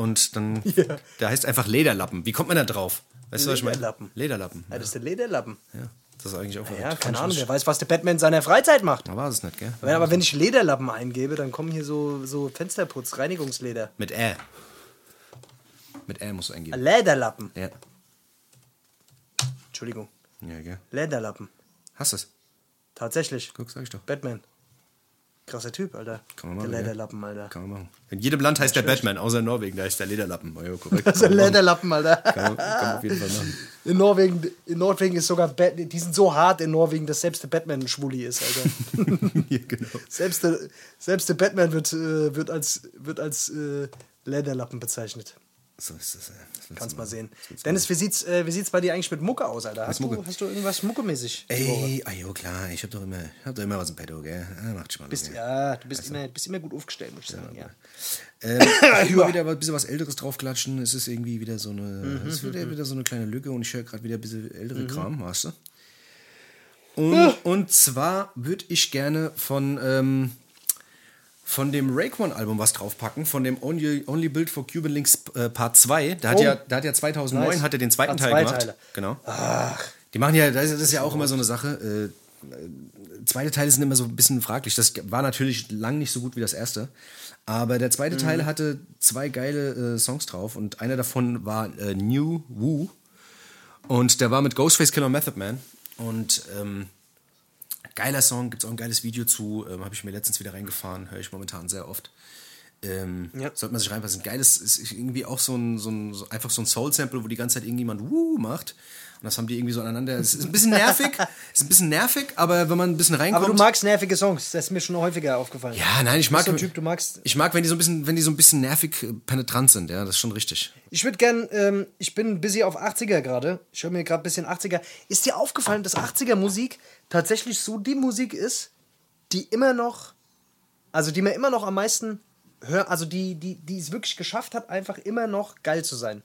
Und dann, der heißt einfach Lederlappen. Wie kommt man da drauf? Weißt du, was ich meine? Lederlappen. Lederlappen. Ja, das ist der Lederlappen. Ja, das ist eigentlich auch Ja, keine Ahnung, wer weiß, was der Batman in seiner Freizeit macht. Da war es nicht, gell? Wenn, aber wenn ich Lederlappen eingebe, dann kommen hier so, so Fensterputz, Reinigungsleder. Mit Ä. Mit Ä musst du eingeben. Lederlappen. Ja. Entschuldigung. Ja, gell? Lederlappen. Hast du es? Tatsächlich. Guck, sag ich doch. Batman. Krasser Typ, Alter. Kann man der machen, ja. Lederlappen, Alter. Kann man machen. In jedem Land heißt der Batman, außer in Norwegen, da heißt der Lederlappen. Ja, korrekt. Das ist ein Lederlappen, Alter. Kann man, kann man auf jeden Fall machen. In Norwegen, in Norwegen ist sogar Bat die sind so hart in Norwegen, dass selbst der Batman ein Schwuli ist, Alter. ja, genau. selbst, der, selbst der Batman wird, äh, wird als, wird als äh, Lederlappen bezeichnet. So ist ja. Willst Kannst du mal machen. sehen. Dennis, wie sieht's, äh, wie sieht's bei dir eigentlich mit Mucke aus, Alter? Hast, Mucke? du, hast du irgendwas Muckemäßig? Ey, ah, jo, klar, ich hab doch immer, hab doch immer was im Petto, gell? Ah, macht Spaß. Bist, ja, du bist, immer, bist immer gut aufgestellt, muss ich sagen. Ja. Ähm, ich höre wieder ein bisschen was Älteres draufklatschen. Es ist irgendwie wieder so eine, Mhm, es ist wieder, wieder so eine kleine Lücke und ich höre gerade wieder ein bisschen ältere Kram, weißt du? Und, und zwar würde ich gerne von, ähm, von dem Raekwon-Album was draufpacken, von dem Only, Only Build for Cuban Links äh, Part 2. Da hat, Oh. ja, da hat ja 2009 Nice. hat er den zweiten Ah, Teil gemacht. Teile. Genau. Die machen ja, das ist, ja auch immer so eine Sache. Äh, zweite Teile sind immer so ein bisschen fraglich. Das war natürlich lang nicht so gut wie das erste. Aber der zweite Mhm. Teil hatte zwei geile äh, Songs drauf und einer davon war äh, New Woo. Und der war mit Ghostface Killer Method Man. Und ähm, geiler Song, gibt es auch ein geiles Video zu. Ähm, Habe ich mir letztens wieder reingefahren, höre ich momentan sehr oft. Ähm, Ja. Sollte man sich reinpassen. Geiles ist irgendwie auch so ein, so ein so einfach so ein Soul-Sample, wo die ganze Zeit irgendjemand Woo macht. Und das haben die irgendwie so aneinander. Es ist ein bisschen nervig, ist ein bisschen nervig, aber wenn man ein bisschen reinkommt. Aber du magst nervige Songs, das ist mir schon häufiger aufgefallen. ja, nein, ich Du bist mag. so ein Typ, du magst. Ich mag, wenn die so ein bisschen, wenn die so ein bisschen nervig äh, penetrant sind, ja, das ist schon richtig. Ich würde gern, ähm, ich bin busy auf 80er gerade. Ich höre mir gerade ein bisschen 80er. Ist dir aufgefallen, dass 80er Musik tatsächlich so die Musik ist, die immer noch, also die mir immer noch am meisten hört, also die, die, die es wirklich geschafft hat, einfach immer noch geil zu sein.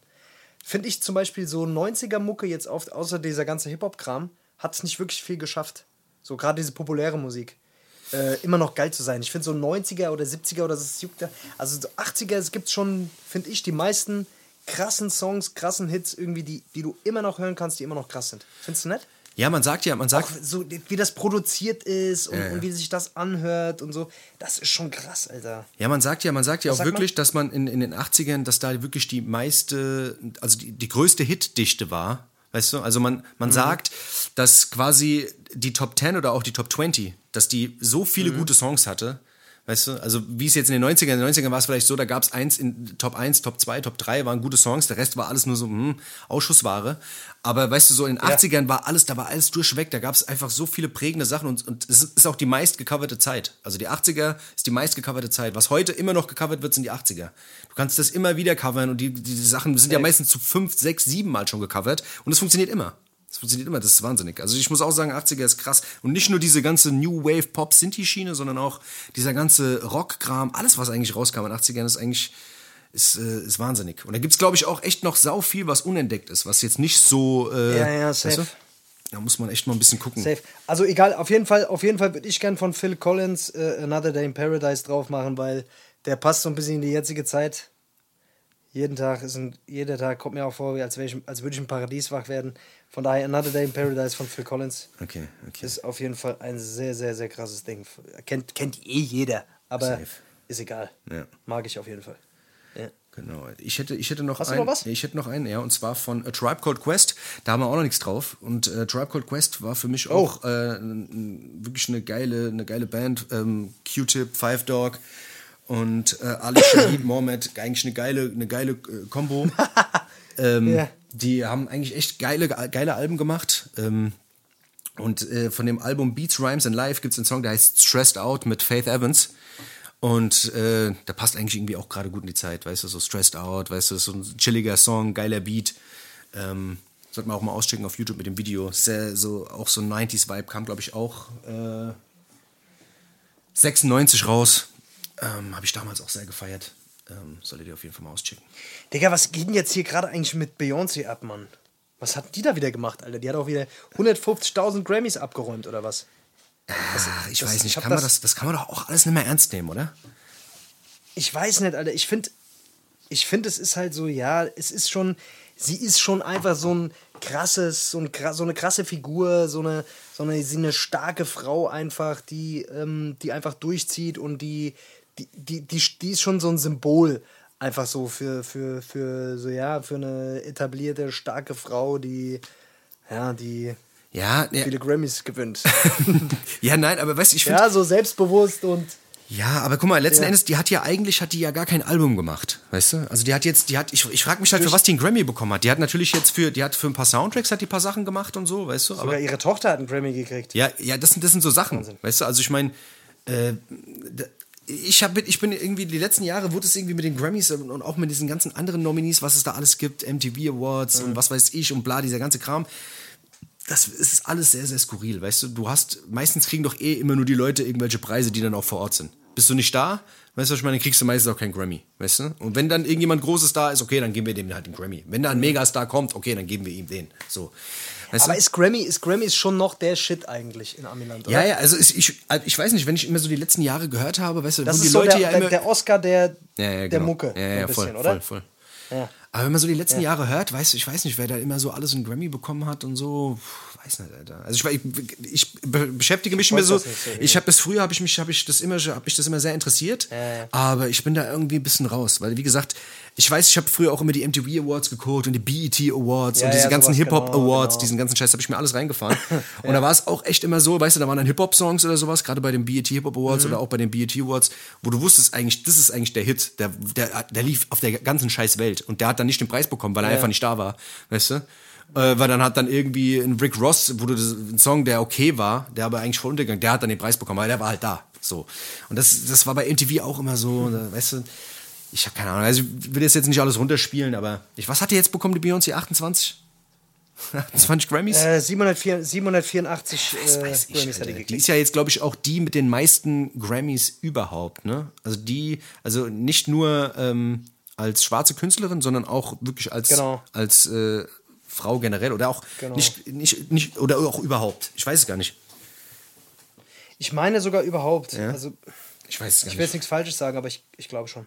Finde ich zum Beispiel so 90er-Mucke jetzt auf, außer dieser ganze Hip-Hop-Kram, hat es nicht wirklich viel geschafft. So gerade diese populäre Musik. Äh, immer noch geil zu sein. Ich finde so 90er oder 70er oder das juckt da. Also so 80er, es gibt schon, finde ich, die meisten krassen Songs, krassen Hits irgendwie, die, die du immer noch hören kannst, die immer noch krass sind. Findest du nett? Ja, man sagt ja, man sagt. Auch so, wie das produziert ist und, und wie sich das anhört und so. Das ist schon krass, Alter. Ja, man sagt ja, man sagt ja Was auch sagt wirklich, dass man in, in den 80ern, dass da wirklich die meiste, also die, die größte Hitdichte war. Weißt du? Also man, man sagt, dass quasi die Top 10 oder auch die Top 20, dass die so viele gute Songs hatte. Weißt du, also wie es jetzt in den 90ern, in den 90ern war es vielleicht so, da gab es eins in Top 1, Top 2, Top 3 waren gute Songs, der Rest war alles nur so hm, Ausschussware. Aber weißt du, so in den 80ern war alles, da war alles durchweg, da gab es einfach so viele prägende Sachen und, und es ist auch die meist gecoverte Zeit. Also die 80er ist die meist gecoverte Zeit. Was heute immer noch gecovert wird, sind die 80er. Du kannst das immer wieder covern und die, die Sachen sind ja meistens zu fünf, sechs, sieben Mal schon gecovert und es funktioniert immer. Das funktioniert immer, das ist wahnsinnig. Also ich muss auch sagen, 80er ist krass. Und nicht nur diese ganze New Wave Pop Sinti Schiene, sondern auch dieser ganze Rockkram, alles was eigentlich rauskam in den 80ern ist eigentlich ist, äh, ist wahnsinnig. Und da gibt's glaube ich auch echt noch sau viel, was unentdeckt ist, was jetzt nicht so äh, Ja, ja, safe. weißt du? Da muss man echt mal ein bisschen gucken. Safe. Also egal, auf jeden Fall, auf jeden Fall würde ich gern von Phil Collins äh, Another Day in Paradise drauf machen, weil der passt so ein bisschen in die jetzige Zeit. Jeden Tag ist ein, jeder Tag kommt mir auch vor, als, ich, als würde ich im Paradies wach werden. Von daher Another Day in Paradise von Phil Collins Okay, okay. ist auf jeden Fall ein sehr, sehr, sehr krasses Ding. Kennt, kennt eh jeder, aber Safe. ist egal. Ja. Mag ich auf jeden Fall. Ja. Genau. Ich hätte, ich hätte noch Hast du einen. noch was? Ich hätte noch einen, ja, und zwar von A Tribe Called Quest. Da haben wir auch noch nichts drauf. Und äh, Tribe Called Quest war für mich auch Oh. äh, n- n- wirklich eine geile, eine geile Band. Ähm, Q-Tip, Five Dog und äh, Ali Shaheed Mohammed. Eigentlich eine geile, eine geile äh, Combo. ähm, Ja. Die haben eigentlich echt geile, geile Alben gemacht. Ähm, und äh, von dem Album Beats, Rhymes and Life gibt es einen Song, der heißt Stressed Out mit Faith Evans. Und äh, der passt eigentlich irgendwie auch gerade gut in die Zeit, weißt du, so Stressed Out, weißt du, so ein chilliger Song, geiler Beat. Ähm, sollte man auch mal auschecken auf YouTube mit dem Video. Sehr, so, auch so ein 90s-Vibe kam, glaube ich, auch äh, 96 raus. Ähm, Habe ich damals auch sehr gefeiert. Ähm, solltet ihr auf jeden Fall mal auschecken. Digga, was geht denn jetzt hier gerade eigentlich mit Beyoncé ab, Mann? Was hat die da wieder gemacht, Alter? Die hat auch wieder 150.000 Grammys abgeräumt, oder was? Ah, ich das- weiß ich nicht, hab kann man das- das, das kann man doch auch alles nicht mehr ernst nehmen, oder? Ich weiß nicht, Alter. Ich finde, ich finde, es ist halt so, ja, es ist schon, sie ist schon einfach so ein krasses, so, ein, so eine krasse Figur, so eine, so eine, sie eine starke Frau einfach, die, ähm, die einfach durchzieht und die, die, die, die, die ist schon so ein Symbol einfach so für, für, für, so, ja, für eine etablierte, starke Frau, die, ja, die ja, viele ja. Grammys gewinnt. ja, nein, aber weißt du, ich finde. Ja, so selbstbewusst und. Ja, aber guck mal, letzten ja. Endes, die hat ja eigentlich, hat die ja gar kein Album gemacht, weißt du? Also die hat jetzt, die hat, ich, ich frage mich halt, für was die einen Grammy bekommen hat. Die hat natürlich jetzt für, die hat für ein paar Soundtracks hat die paar Sachen gemacht und so, weißt du? Sogar aber, ihre Tochter hat einen Grammy gekriegt. Ja, ja, das sind, das sind so Sachen, Wahnsinn. weißt du? Also ich meine, äh, ich, hab, ich bin irgendwie, die letzten Jahre wurde es irgendwie mit den Grammys und auch mit diesen ganzen anderen Nominees, was es da alles gibt, MTV Awards mhm. und was weiß ich und bla, dieser ganze Kram das ist alles sehr, sehr skurril, weißt du? Du hast, meistens kriegen doch eh immer nur die Leute irgendwelche Preise, die dann auch vor Ort sind. Bist du nicht da, weißt du, was ich meine, dann kriegst du meistens auch keinen Grammy, weißt du? Und wenn dann irgendjemand Großes da ist, okay, dann geben wir dem halt den Grammy. Wenn da ein Megastar kommt, okay, dann geben wir ihm den. So. Weißt Aber ist Grammy, ist Grammy schon noch der Shit eigentlich in Amiland, oder? Ja, ja, also ist, ich, ich weiß nicht, wenn ich immer so die letzten Jahre gehört habe, weißt du, das wo ist die so Leute der, ja immer. Der Oscar der, ja, ja, genau. der Mucke. Ja, ja, ein voll, bisschen, oder? voll, voll. Ja. Aber wenn man so die letzten ja. Jahre hört, weißt du, ich weiß nicht, wer da immer so alles einen Grammy bekommen hat und so, weiß nicht, Alter. Also ich, ich, ich beschäftige mich immer so, so ich habe das früher habe ich mich habe ich das immer habe ich das immer sehr interessiert, äh. aber ich bin da irgendwie ein bisschen raus, weil wie gesagt, ich weiß, ich habe früher auch immer die MTV Awards geguckt und die BET Awards ja, und diese ja, ganzen Hip Hop genau, Awards, genau. diesen ganzen Scheiß habe ich mir alles reingefahren. und da war es auch echt immer so, weißt du, da waren dann Hip Hop Songs oder sowas, gerade bei den BET Hip Hop Awards mhm. oder auch bei den BET Awards, wo du wusstest eigentlich, das ist eigentlich der Hit, der der der lief auf der ganzen Scheiß Welt und der hat dann nicht den Preis bekommen, weil er einfach nicht da war, weißt du? Äh, weil dann hat dann irgendwie ein Rick Ross, wo du das, ein Song, der okay war, der aber eigentlich voll untergegangen, der hat dann den Preis bekommen, weil der war halt da. So. Und das, das war bei MTV auch immer so, mhm. weißt du, ich habe keine Ahnung, also ich will das jetzt nicht alles runterspielen, aber ich, was hat die jetzt bekommen, die Beyoncé? 28? 28 Grammys? Äh, 704, 784 weiß, weiß äh, Grammys hat die. Die ist ja jetzt, glaube ich, auch die mit den meisten Grammys überhaupt, ne? Also die, also nicht nur ähm, als schwarze Künstlerin, sondern auch wirklich als, genau. als äh, Frau generell oder auch genau. nicht, nicht, nicht, oder auch überhaupt. Ich weiß es gar nicht. Ich meine sogar überhaupt. Ja? Also, ich weiß es gar Ich will jetzt nichts Falsches sagen, aber ich, ich glaube schon.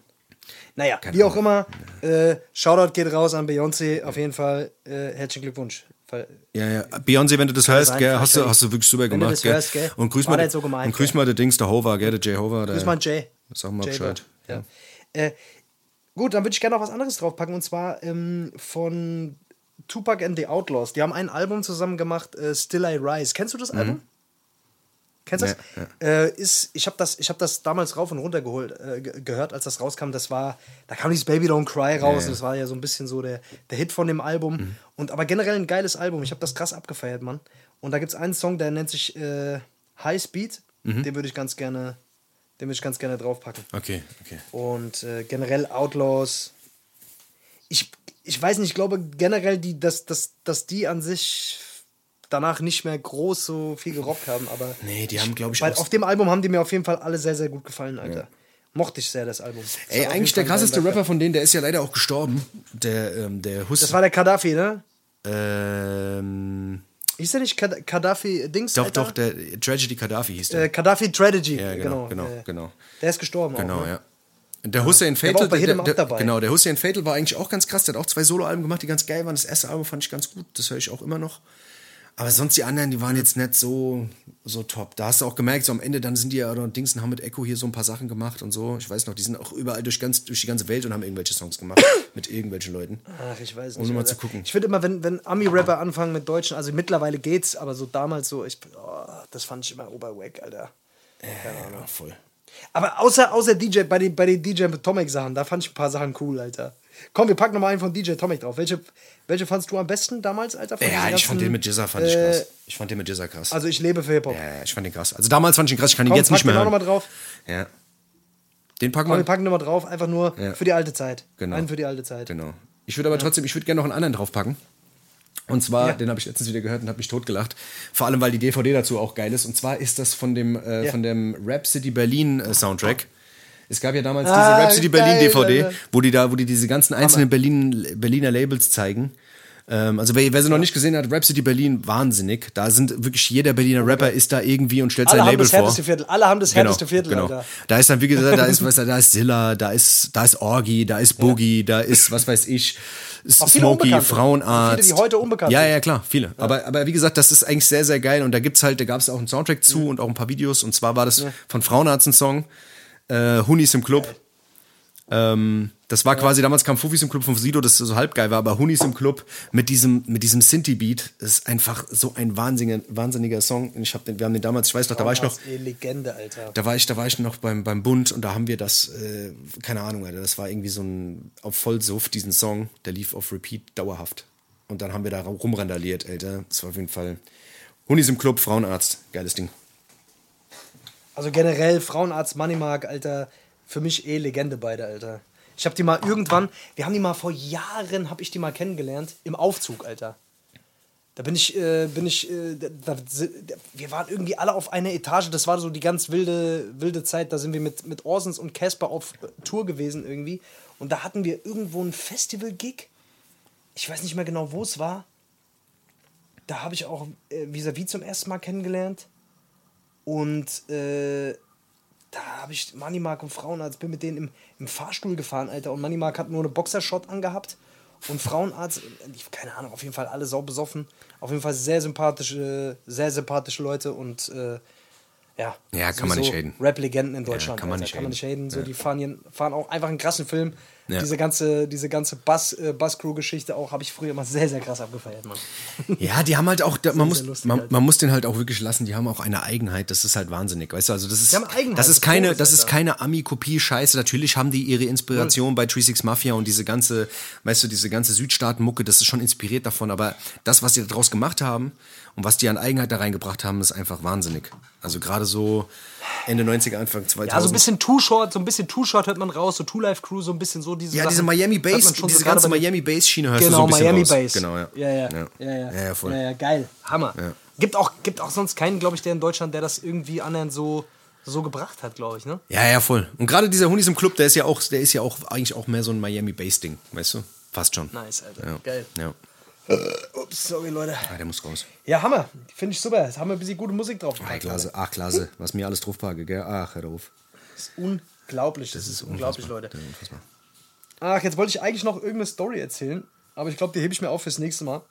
Naja, Keine wie auch immer, äh, Shoutout geht raus an Beyoncé, auf jeden Fall. Äh, herzlichen Glückwunsch. Ja, ja. Beyoncé, wenn du das hörst, gell, hast, du, hast du wirklich super gemacht. Das gell? Hörst, gell? Und grüß mal, so gemeint, und grüß mal der Dings, der Hover, gell, der Jay Hover. grüß mal Jay. Sag mal Jay Bescheid. Ja. ja. Äh, gut, dann würde ich gerne noch was anderes draufpacken und zwar ähm, von Tupac and the Outlaws. Die haben ein Album zusammen gemacht, äh, Still I Rise. Kennst du das Album? Mhm. Kennst du das? Ja, ja. Äh, ist, ich habe das, hab das damals rauf und runter geholt, äh, gehört, als das rauskam. Das war, da kam dieses Baby Don't Cry raus. Ja, das war ja so ein bisschen so der, der Hit von dem Album. Mhm. Und aber generell ein geiles Album. Ich habe das krass abgefeiert, Mann. Und da gibt es einen Song, der nennt sich äh, High Speed. Mhm. Den würde ich ganz gerne, den würde ich ganz gerne draufpacken. Okay, okay. Und äh, generell Outlaws. Ich, ich weiß nicht, ich glaube generell, die, dass, dass, dass die an sich danach nicht mehr groß so viel gerockt haben, aber. Nee, die haben, glaube ich, Weil auf dem Album haben die mir auf jeden Fall alle sehr, sehr gut gefallen, Alter. Ja. Mochte ich sehr, das Album. Das Ey, eigentlich der krasseste Rapper von denen, der ist ja leider auch gestorben. Der, ähm, der Hus Das war der Gaddafi, ne? Ähm. Hieß der nicht Gaddafi Dings? Doch, Alter? doch, der Tragedy Gaddafi hieß der. Äh, Gaddafi Tragedy, ja, genau. Genau, genau, genau. Der ist gestorben Genau, auch, ne? ja. Der Hussein Fatal, der, der, der, genau, der Hussein Fatal war eigentlich auch ganz krass. Der hat auch zwei Soloalben gemacht, die ganz geil waren. Das erste Album fand ich ganz gut, das höre ich auch immer noch. Aber sonst die anderen, die waren jetzt nicht so, so top. Da hast du auch gemerkt, so am Ende, dann sind die ja, oder Dings haben mit Echo hier so ein paar Sachen gemacht und so. Ich weiß noch, die sind auch überall durch, ganz, durch die ganze Welt und haben irgendwelche Songs gemacht mit irgendwelchen Leuten. Ach, ich weiß nicht. Um mal zu gucken. Ich finde immer, wenn, wenn Ami-Rapper anfangen mit Deutschen, also mittlerweile geht's, aber so damals so, ich, oh, das fand ich immer oberwack, Alter. Keine Ahnung. Ja, voll. Aber außer, außer DJ, bei den, bei den DJ Tomic Sachen, da fand ich ein paar Sachen cool, Alter. Komm, wir packen nochmal einen von DJ Tomic drauf. Welche, welche fandst du am besten damals, Alter? Von ja, ich fand den mit Jizza fand ich krass. Äh, ich fand den mit Jizza krass. Also ich lebe für Hip-Hop. Ja, ich fand den krass. Also damals fand ich ihn krass, ich kann ihn jetzt nicht mehr hören. noch mal drauf. Ja. Den packen wir. wir packen nochmal drauf, einfach nur ja. für die alte Zeit. Genau. Einen für die alte Zeit. Genau. Ich würde aber ja. trotzdem, ich würde gerne noch einen anderen draufpacken. Und zwar, ja. den habe ich letztens wieder gehört und habe mich totgelacht. Vor allem, weil die DVD dazu auch geil ist. Und zwar ist das von dem, äh, ja. von dem Rap City Berlin äh, Soundtrack. Es gab ja damals ah, diese Rhapsody Berlin DVD, wo die da, wo die diese ganzen einzelnen Berlin, Berliner Labels zeigen. Ähm, also wer, wer sie noch nicht gesehen hat, Rhapsody Berlin, wahnsinnig. Da sind wirklich jeder Berliner Rapper ist da irgendwie und stellt Alle sein haben Label das vor. härteste Viertel. Alle haben das härteste Viertel, genau. Alter. Da ist dann, wie gesagt, da ist, was, da ist Zilla, da ist, da ist Orgi, da ist Boogie, da ist, was weiß ich, Smokey. Frauenarzt. Viele, die heute unbekannt ja, sind. Ja, klar, viele. Aber, aber wie gesagt, das ist eigentlich sehr, sehr geil. Und da gibt's halt, da gab es auch einen Soundtrack zu und auch ein paar Videos. Und zwar war das von Frauenarzt ein Song, äh, Hunis im Club. Ähm, das war quasi, damals kam Fufis im Club von Sido, das so halb geil war, aber Hunis im Club mit diesem, mit diesem Sinti-Beat ist einfach so ein wahnsinniger, wahnsinniger Song. Ich hab den, wir haben den damals, ich weiß noch, da war ich noch, Legende, Alter. da war ich, da war ich noch beim, beim Bund und da haben wir das, äh, keine Ahnung, Alter, das war irgendwie so ein, auf Vollsuff, diesen Song, der lief auf Repeat dauerhaft. Und dann haben wir da rumrandaliert, Alter. Das war auf jeden Fall Hunis im Club, Frauenarzt, geiles Ding. Also generell Frauenarzt Moneymark, Alter, für mich eh Legende beide, Alter. Ich habe die mal irgendwann, wir haben die mal vor Jahren, habe ich die mal kennengelernt im Aufzug, Alter. Da bin ich, äh, bin ich, äh, da, da, wir waren irgendwie alle auf einer Etage. Das war so die ganz wilde, wilde Zeit. Da sind wir mit, mit Orsons und Casper auf äh, Tour gewesen irgendwie. Und da hatten wir irgendwo ein Festival-Gig. Ich weiß nicht mehr genau, wo es war. Da habe ich auch äh, Vis-a-vis zum ersten Mal kennengelernt. Und äh, da habe ich Moneymark und Frauenarzt, bin mit denen im, im Fahrstuhl gefahren, Alter. Und Moneymark hat nur eine Boxershot angehabt. Und Frauenarzt, ich- keine Ahnung, auf jeden Fall alle sau besoffen. Auf jeden Fall sehr sympathische, sehr sympathische Leute und äh, ja. Ja, kann man nicht haten. Rap-Legenden in Deutschland. kann man Alter. nicht kann man haten. nicht haten. So, Die fahren, hier, fahren auch einfach einen krassen Film. Ja. Diese ganze, diese ganze Bus, äh, Bus-Crew-Geschichte auch habe ich früher immer sehr, sehr krass abgefeiert, Mann. Ja, die haben halt auch, da- man, muss, lustig, man, Alter. man muss den halt auch wirklich lassen, die haben auch eine Eigenheit, das ist halt wahnsinnig, weißt du, also das ist, das ist keine, das ist keine Ami-Kopie-Scheiße, natürlich haben die ihre Inspiration bei 36 Mafia und diese ganze, weißt du, diese ganze Südstaaten-Mucke, das ist schon inspiriert davon, aber das, was die daraus gemacht haben und was die an Eigenheit da reingebracht haben, ist einfach wahnsinnig. Also gerade so Ende 90er, Anfang 2000. Ja, so ein bisschen Too Short, so ein bisschen Too Short hört man raus, so Two Life Crew, so ein bisschen so diese ja, Sachen diese Miami Bass, diese so ganze Miami Bass Schiene hörst du so Genau, ein bisschen Miami raus. Bass. Genau, ja. Ja, ja. Ja, Ja, ja. ja, ja, voll. Ja, ja, geil. Hammer. Ja. Gibt, auch, gibt auch sonst keinen, glaube ich, der in Deutschland, der das irgendwie annähernd so, so gebracht hat, glaube ich, ne? Ja, ja, voll. Und gerade dieser Hunis im Club, der ist ja auch, der ist ja auch eigentlich auch mehr so ein Miami Bass Ding, weißt du? Fast schon. Nice, Alter. Ja. Geil. Ja. Ups, sorry, Leute. Ah, der muss raus. Ja, Hammer. Finde ich super. Jetzt haben wir ein bisschen gute Musik drauf. Ach, Klase, ach, Klase, was mir alles draufpacke, gell? Ach, hör auf. Das ist unglaublich. Das, ist unglaublich, unfassbar. Leute. Das ist unfassbar. Ach, jetzt wollte ich eigentlich noch irgendeine Story erzählen, aber ich glaube, die hebe ich mir auf fürs nächste Mal.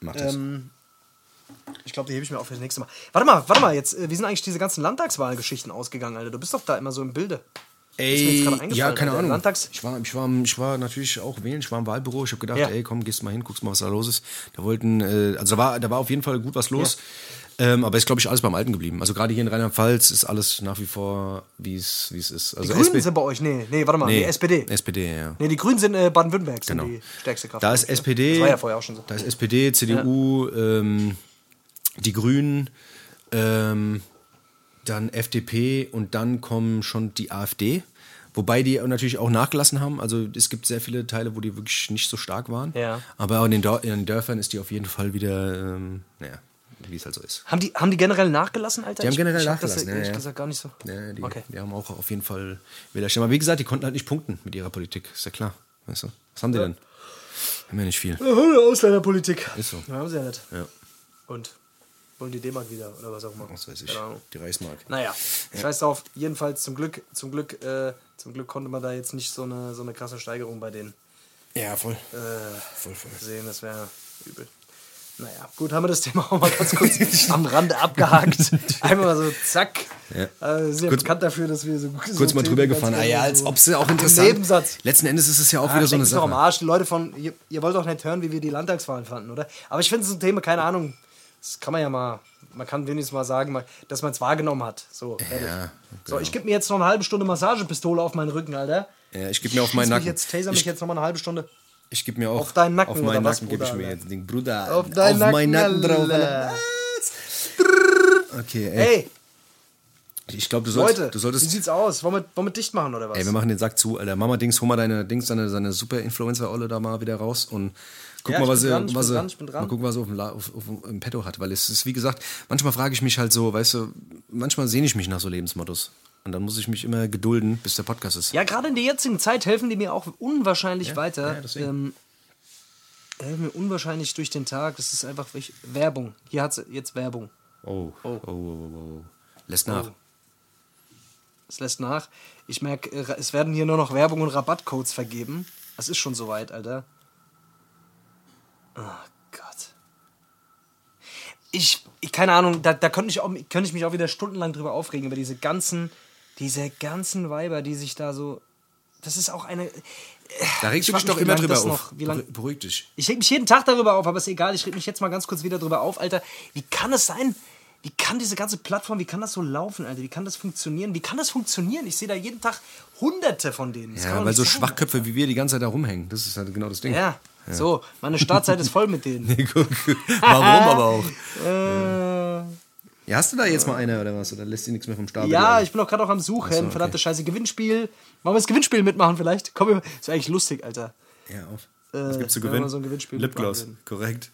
Mach das. Ähm, ich glaube, die hebe ich mir auf fürs nächste Mal. Warte mal, warte mal, jetzt, äh, wie sind eigentlich diese ganzen Landtagswahlgeschichten ausgegangen, Alter? Du bist doch da immer so im Bilde. Ey, ja, keine. Ahnung. Landtags- Ich war, ich, war, ich war natürlich auch wählen, ich war im Wahlbüro, ich habe gedacht, Ja. ey, komm, gehst mal hin, guckst mal, was da los ist. Da wollten, äh, also da war, da war auf jeden Fall gut was los. Ähm, aber ist, glaube ich, alles beim Alten geblieben. Also gerade hier in Rheinland-Pfalz ist alles nach wie vor, wie es ist. Also Die Grünen SP sind bei euch? Nee, nee, warte mal, nee, die SPD. SPD, ja. Nee, die Grünen sind äh, Baden-Württemberg, sind Genau. die stärkste Kraft. Da ist SPD. Das war ja vorher auch schon so. Da ist SPD, CDU, ähm, die Grünen, ähm, dann FDP und dann kommen schon die AfD. Wobei die natürlich auch nachgelassen haben. Also es gibt sehr viele Teile, wo die wirklich nicht so stark waren. Ja. Aber in den, Dor in den Dörfern ist die auf jeden Fall wieder, ähm, naja, wie es halt so ist. Haben die, haben die generell nachgelassen, Alter? Die haben Ich- generell ich Das nachgelassen, ja, ehrlich ja. gesagt gar nicht so. Ja, die, okay. die haben auch auf jeden Fall Wählerstimmen. Aber wie gesagt, die konnten halt nicht punkten mit ihrer Politik. Ist ja klar. Weißt du? Was haben die denn? Haben ja nicht viel. Ausländerpolitik. Ist so. Ja, haben sie ja nicht. Ja. Und wollen die D-Mark wieder oder was auch immer. Was weiß ich. Ahnung. Die Reichsmark. Naja, scheiß drauf. Jedenfalls zum Glück, zum Glück, äh, zum Glück konnte man da jetzt nicht so eine, so eine krasse Steigerung bei denen Ja, voll. äh, Voll, voll. sehen. Das wäre übel. Naja, gut, haben wir das Thema auch mal ganz kurz am Rande abgehakt. Einmal mal so zack. Ja. Wir sind ja Kurz- bekannt dafür, dass wir so Kurz so mal drüber gefahren. Ah ja, als ob es auch interessant Nebensatz. Letzten Endes ist es ja auch Ah, wieder so eine doch am Sache. Arsch. Die Leute von, ihr, ihr wollt doch nicht hören, wie wir die Landtagswahlen fanden, oder? Aber ich finde es ein Thema, keine Ahnung. Das kann man ja mal, man kann wenigstens mal sagen, dass man es wahrgenommen hat. So. Ja, so ich gebe mir jetzt noch eine halbe Stunde Massagepistole auf meinen Rücken, Alter. Ja, ich gebe mir auf meinen Nacken. Jetzt, taser mich ich jetzt noch mal eine halbe Stunde. Ich gebe mir auch Auf deinen Nacken auf meinen Nacken gebe ich mir jetzt den Bruder Auf deinen Nacken, meinen Nacken drauf. Okay, ey. Hey, Ich glaube, du solltest, Leute, du wie solltest sieht's aus? Wollen wir, wollen wir dicht machen oder was? Ey, wir machen den Sack zu, Alter. Mama Dings, hol mal deine Dings, deine, seine super Influencer-Olle da mal wieder raus und guck Ja, mal, was sie, dran, was sie, dran, mal gucken, was sie auf dem, auf, auf, im Petto hat. Weil es ist, wie gesagt, manchmal frage ich mich halt so, weißt du, manchmal sehne ich mich nach so Lebensmottos. Und dann muss ich mich immer gedulden, bis der Podcast ist. Ja, gerade in der jetzigen Zeit helfen die mir auch unwahrscheinlich weiter. ja, ähm, äh, mir unwahrscheinlich durch den Tag. Das ist einfach welch- Werbung. Hier hat jetzt Werbung. Oh. Oh. Oh, oh, oh, oh. Lässt nach. Oh. Es lässt nach. Ich merke, äh, es werden hier nur noch Werbung und Rabattcodes vergeben. Es ist schon soweit, Alter. Oh Gott. Ich, ich keine Ahnung, da, da könnte ich, auch, könnte ich mich auch wieder stundenlang drüber aufregen, über diese ganzen, diese ganzen Weiber, die sich da so. Das ist auch eine. Da regst du dich doch mich, wie immer drüber auf. noch- Beruhig dich. Ich reg mich jeden Tag darüber auf, aber ist egal. Ich reg mich jetzt mal ganz kurz wieder darüber auf, Alter. Wie kann es sein? Wie kann diese ganze Plattform, wie kann das so laufen, Alter? Wie kann das funktionieren? Wie kann das funktionieren? Ich sehe da jeden Tag hunderte von denen. Das Ja, doch weil so sein, Schwachköpfe wie wir die ganze Zeit da rumhängen. Das ist halt genau das Ding. Ja, so. Meine Startzeit ist voll mit denen. Guck, Warum aber auch? äh, Ja, hast du da jetzt mal eine oder was? Oder lässt sie nichts mehr vom Stapel? ja, ich bin doch gerade auch am Suchen. So, okay. Verdammte Scheiße. Gewinnspiel. Wollen wir das Gewinnspiel mitmachen vielleicht? Komm, wir- ist eigentlich lustig, Alter. Ja, auf. Äh, Was gibt's zu gewinnen? so ein Gewinnspiel Lipgloss, mitmachen korrekt.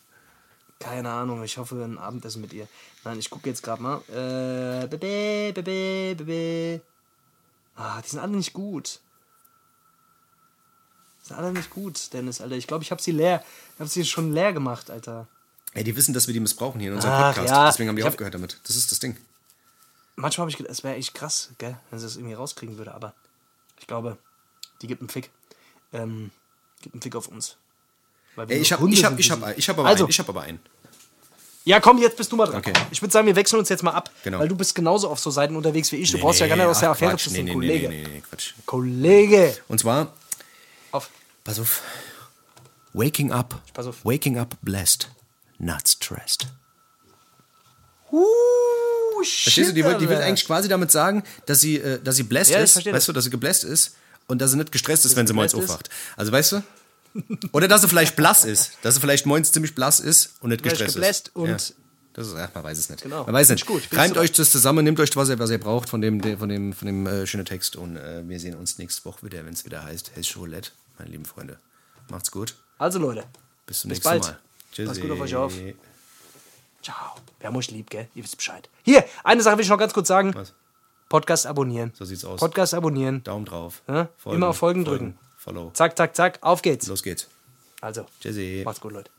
Keine Ahnung, ich hoffe ein Abendessen mit ihr. Nein, ich gucke jetzt gerade mal. Äh, bebe, bebe, bebe. Ah, die sind alle nicht gut. Die sind alle nicht gut, Dennis, Alter. Ich glaube, ich habe sie leer. Ich habe sie schon leer gemacht, Alter. Ey, die wissen, dass wir die missbrauchen hier in unserem Ach, Podcast. ja. Deswegen haben die Ich hab- aufgehört damit. Das ist das Ding. Manchmal habe ich gedacht, es wäre echt krass, gell, wenn sie das irgendwie rauskriegen würde, aber ich glaube, die gibt einen Fick. Ähm, gibt einen Fick auf uns. Ey, ich nur hab, Hunde ich hab, ich hab, ich hab aber Also. einen. Ich hab aber einen. Ja, komm, jetzt bist du mal dran. Okay. Ich würde sagen, wir wechseln uns jetzt mal ab, Genau. weil du bist genauso auf so Seiten unterwegs wie ich. Du brauchst ja gar nicht aus der Affäre Quatsch. zu nee, nee, Kollege. Nee, nee, nee, Quatsch. Kollege! Und zwar, Auf. pass auf. Waking up. Pass auf. Waking up blessed. Not stressed. Uh, Verstehst du? Die, will- die will eigentlich quasi damit sagen, dass sie, äh, dass sie blessed Ja, ist, weißt das. du, dass sie gebläst ist und dass sie nicht gestresst ist, wenn sie morgens aufwacht. Also weißt du? Oder dass sie vielleicht blass ist. Dass sie vielleicht morgens ziemlich blass ist und nicht Vielleicht gestresst ist. und- ja. Das ist, ja, man weiß es nicht. Genau. Man weiß Finde nicht. ich gut. Reimt euch das zusammen, nehmt euch was ihr, was ihr braucht von dem, von dem, von dem äh, schönen Text und äh, wir sehen uns nächste Woche wieder, wenn es wieder heißt Hessische Roulette, meine lieben Freunde. Macht's gut. Also, Leute. Bis zum Bis nächsten bald. Mal. Tschüssi. Passt gut auf euch auf. Ciao. Wir haben euch lieb, gell? Ihr wisst Bescheid. Hier, eine Sache will ich noch ganz kurz sagen. Was? Podcast abonnieren. So sieht's aus. Podcast abonnieren. Daumen drauf. Ja? Immer auf Folgen drücken. Follow. Zack, zack, zack. Auf geht's. Los geht's. Also, Tschüssi. macht's gut, Leute.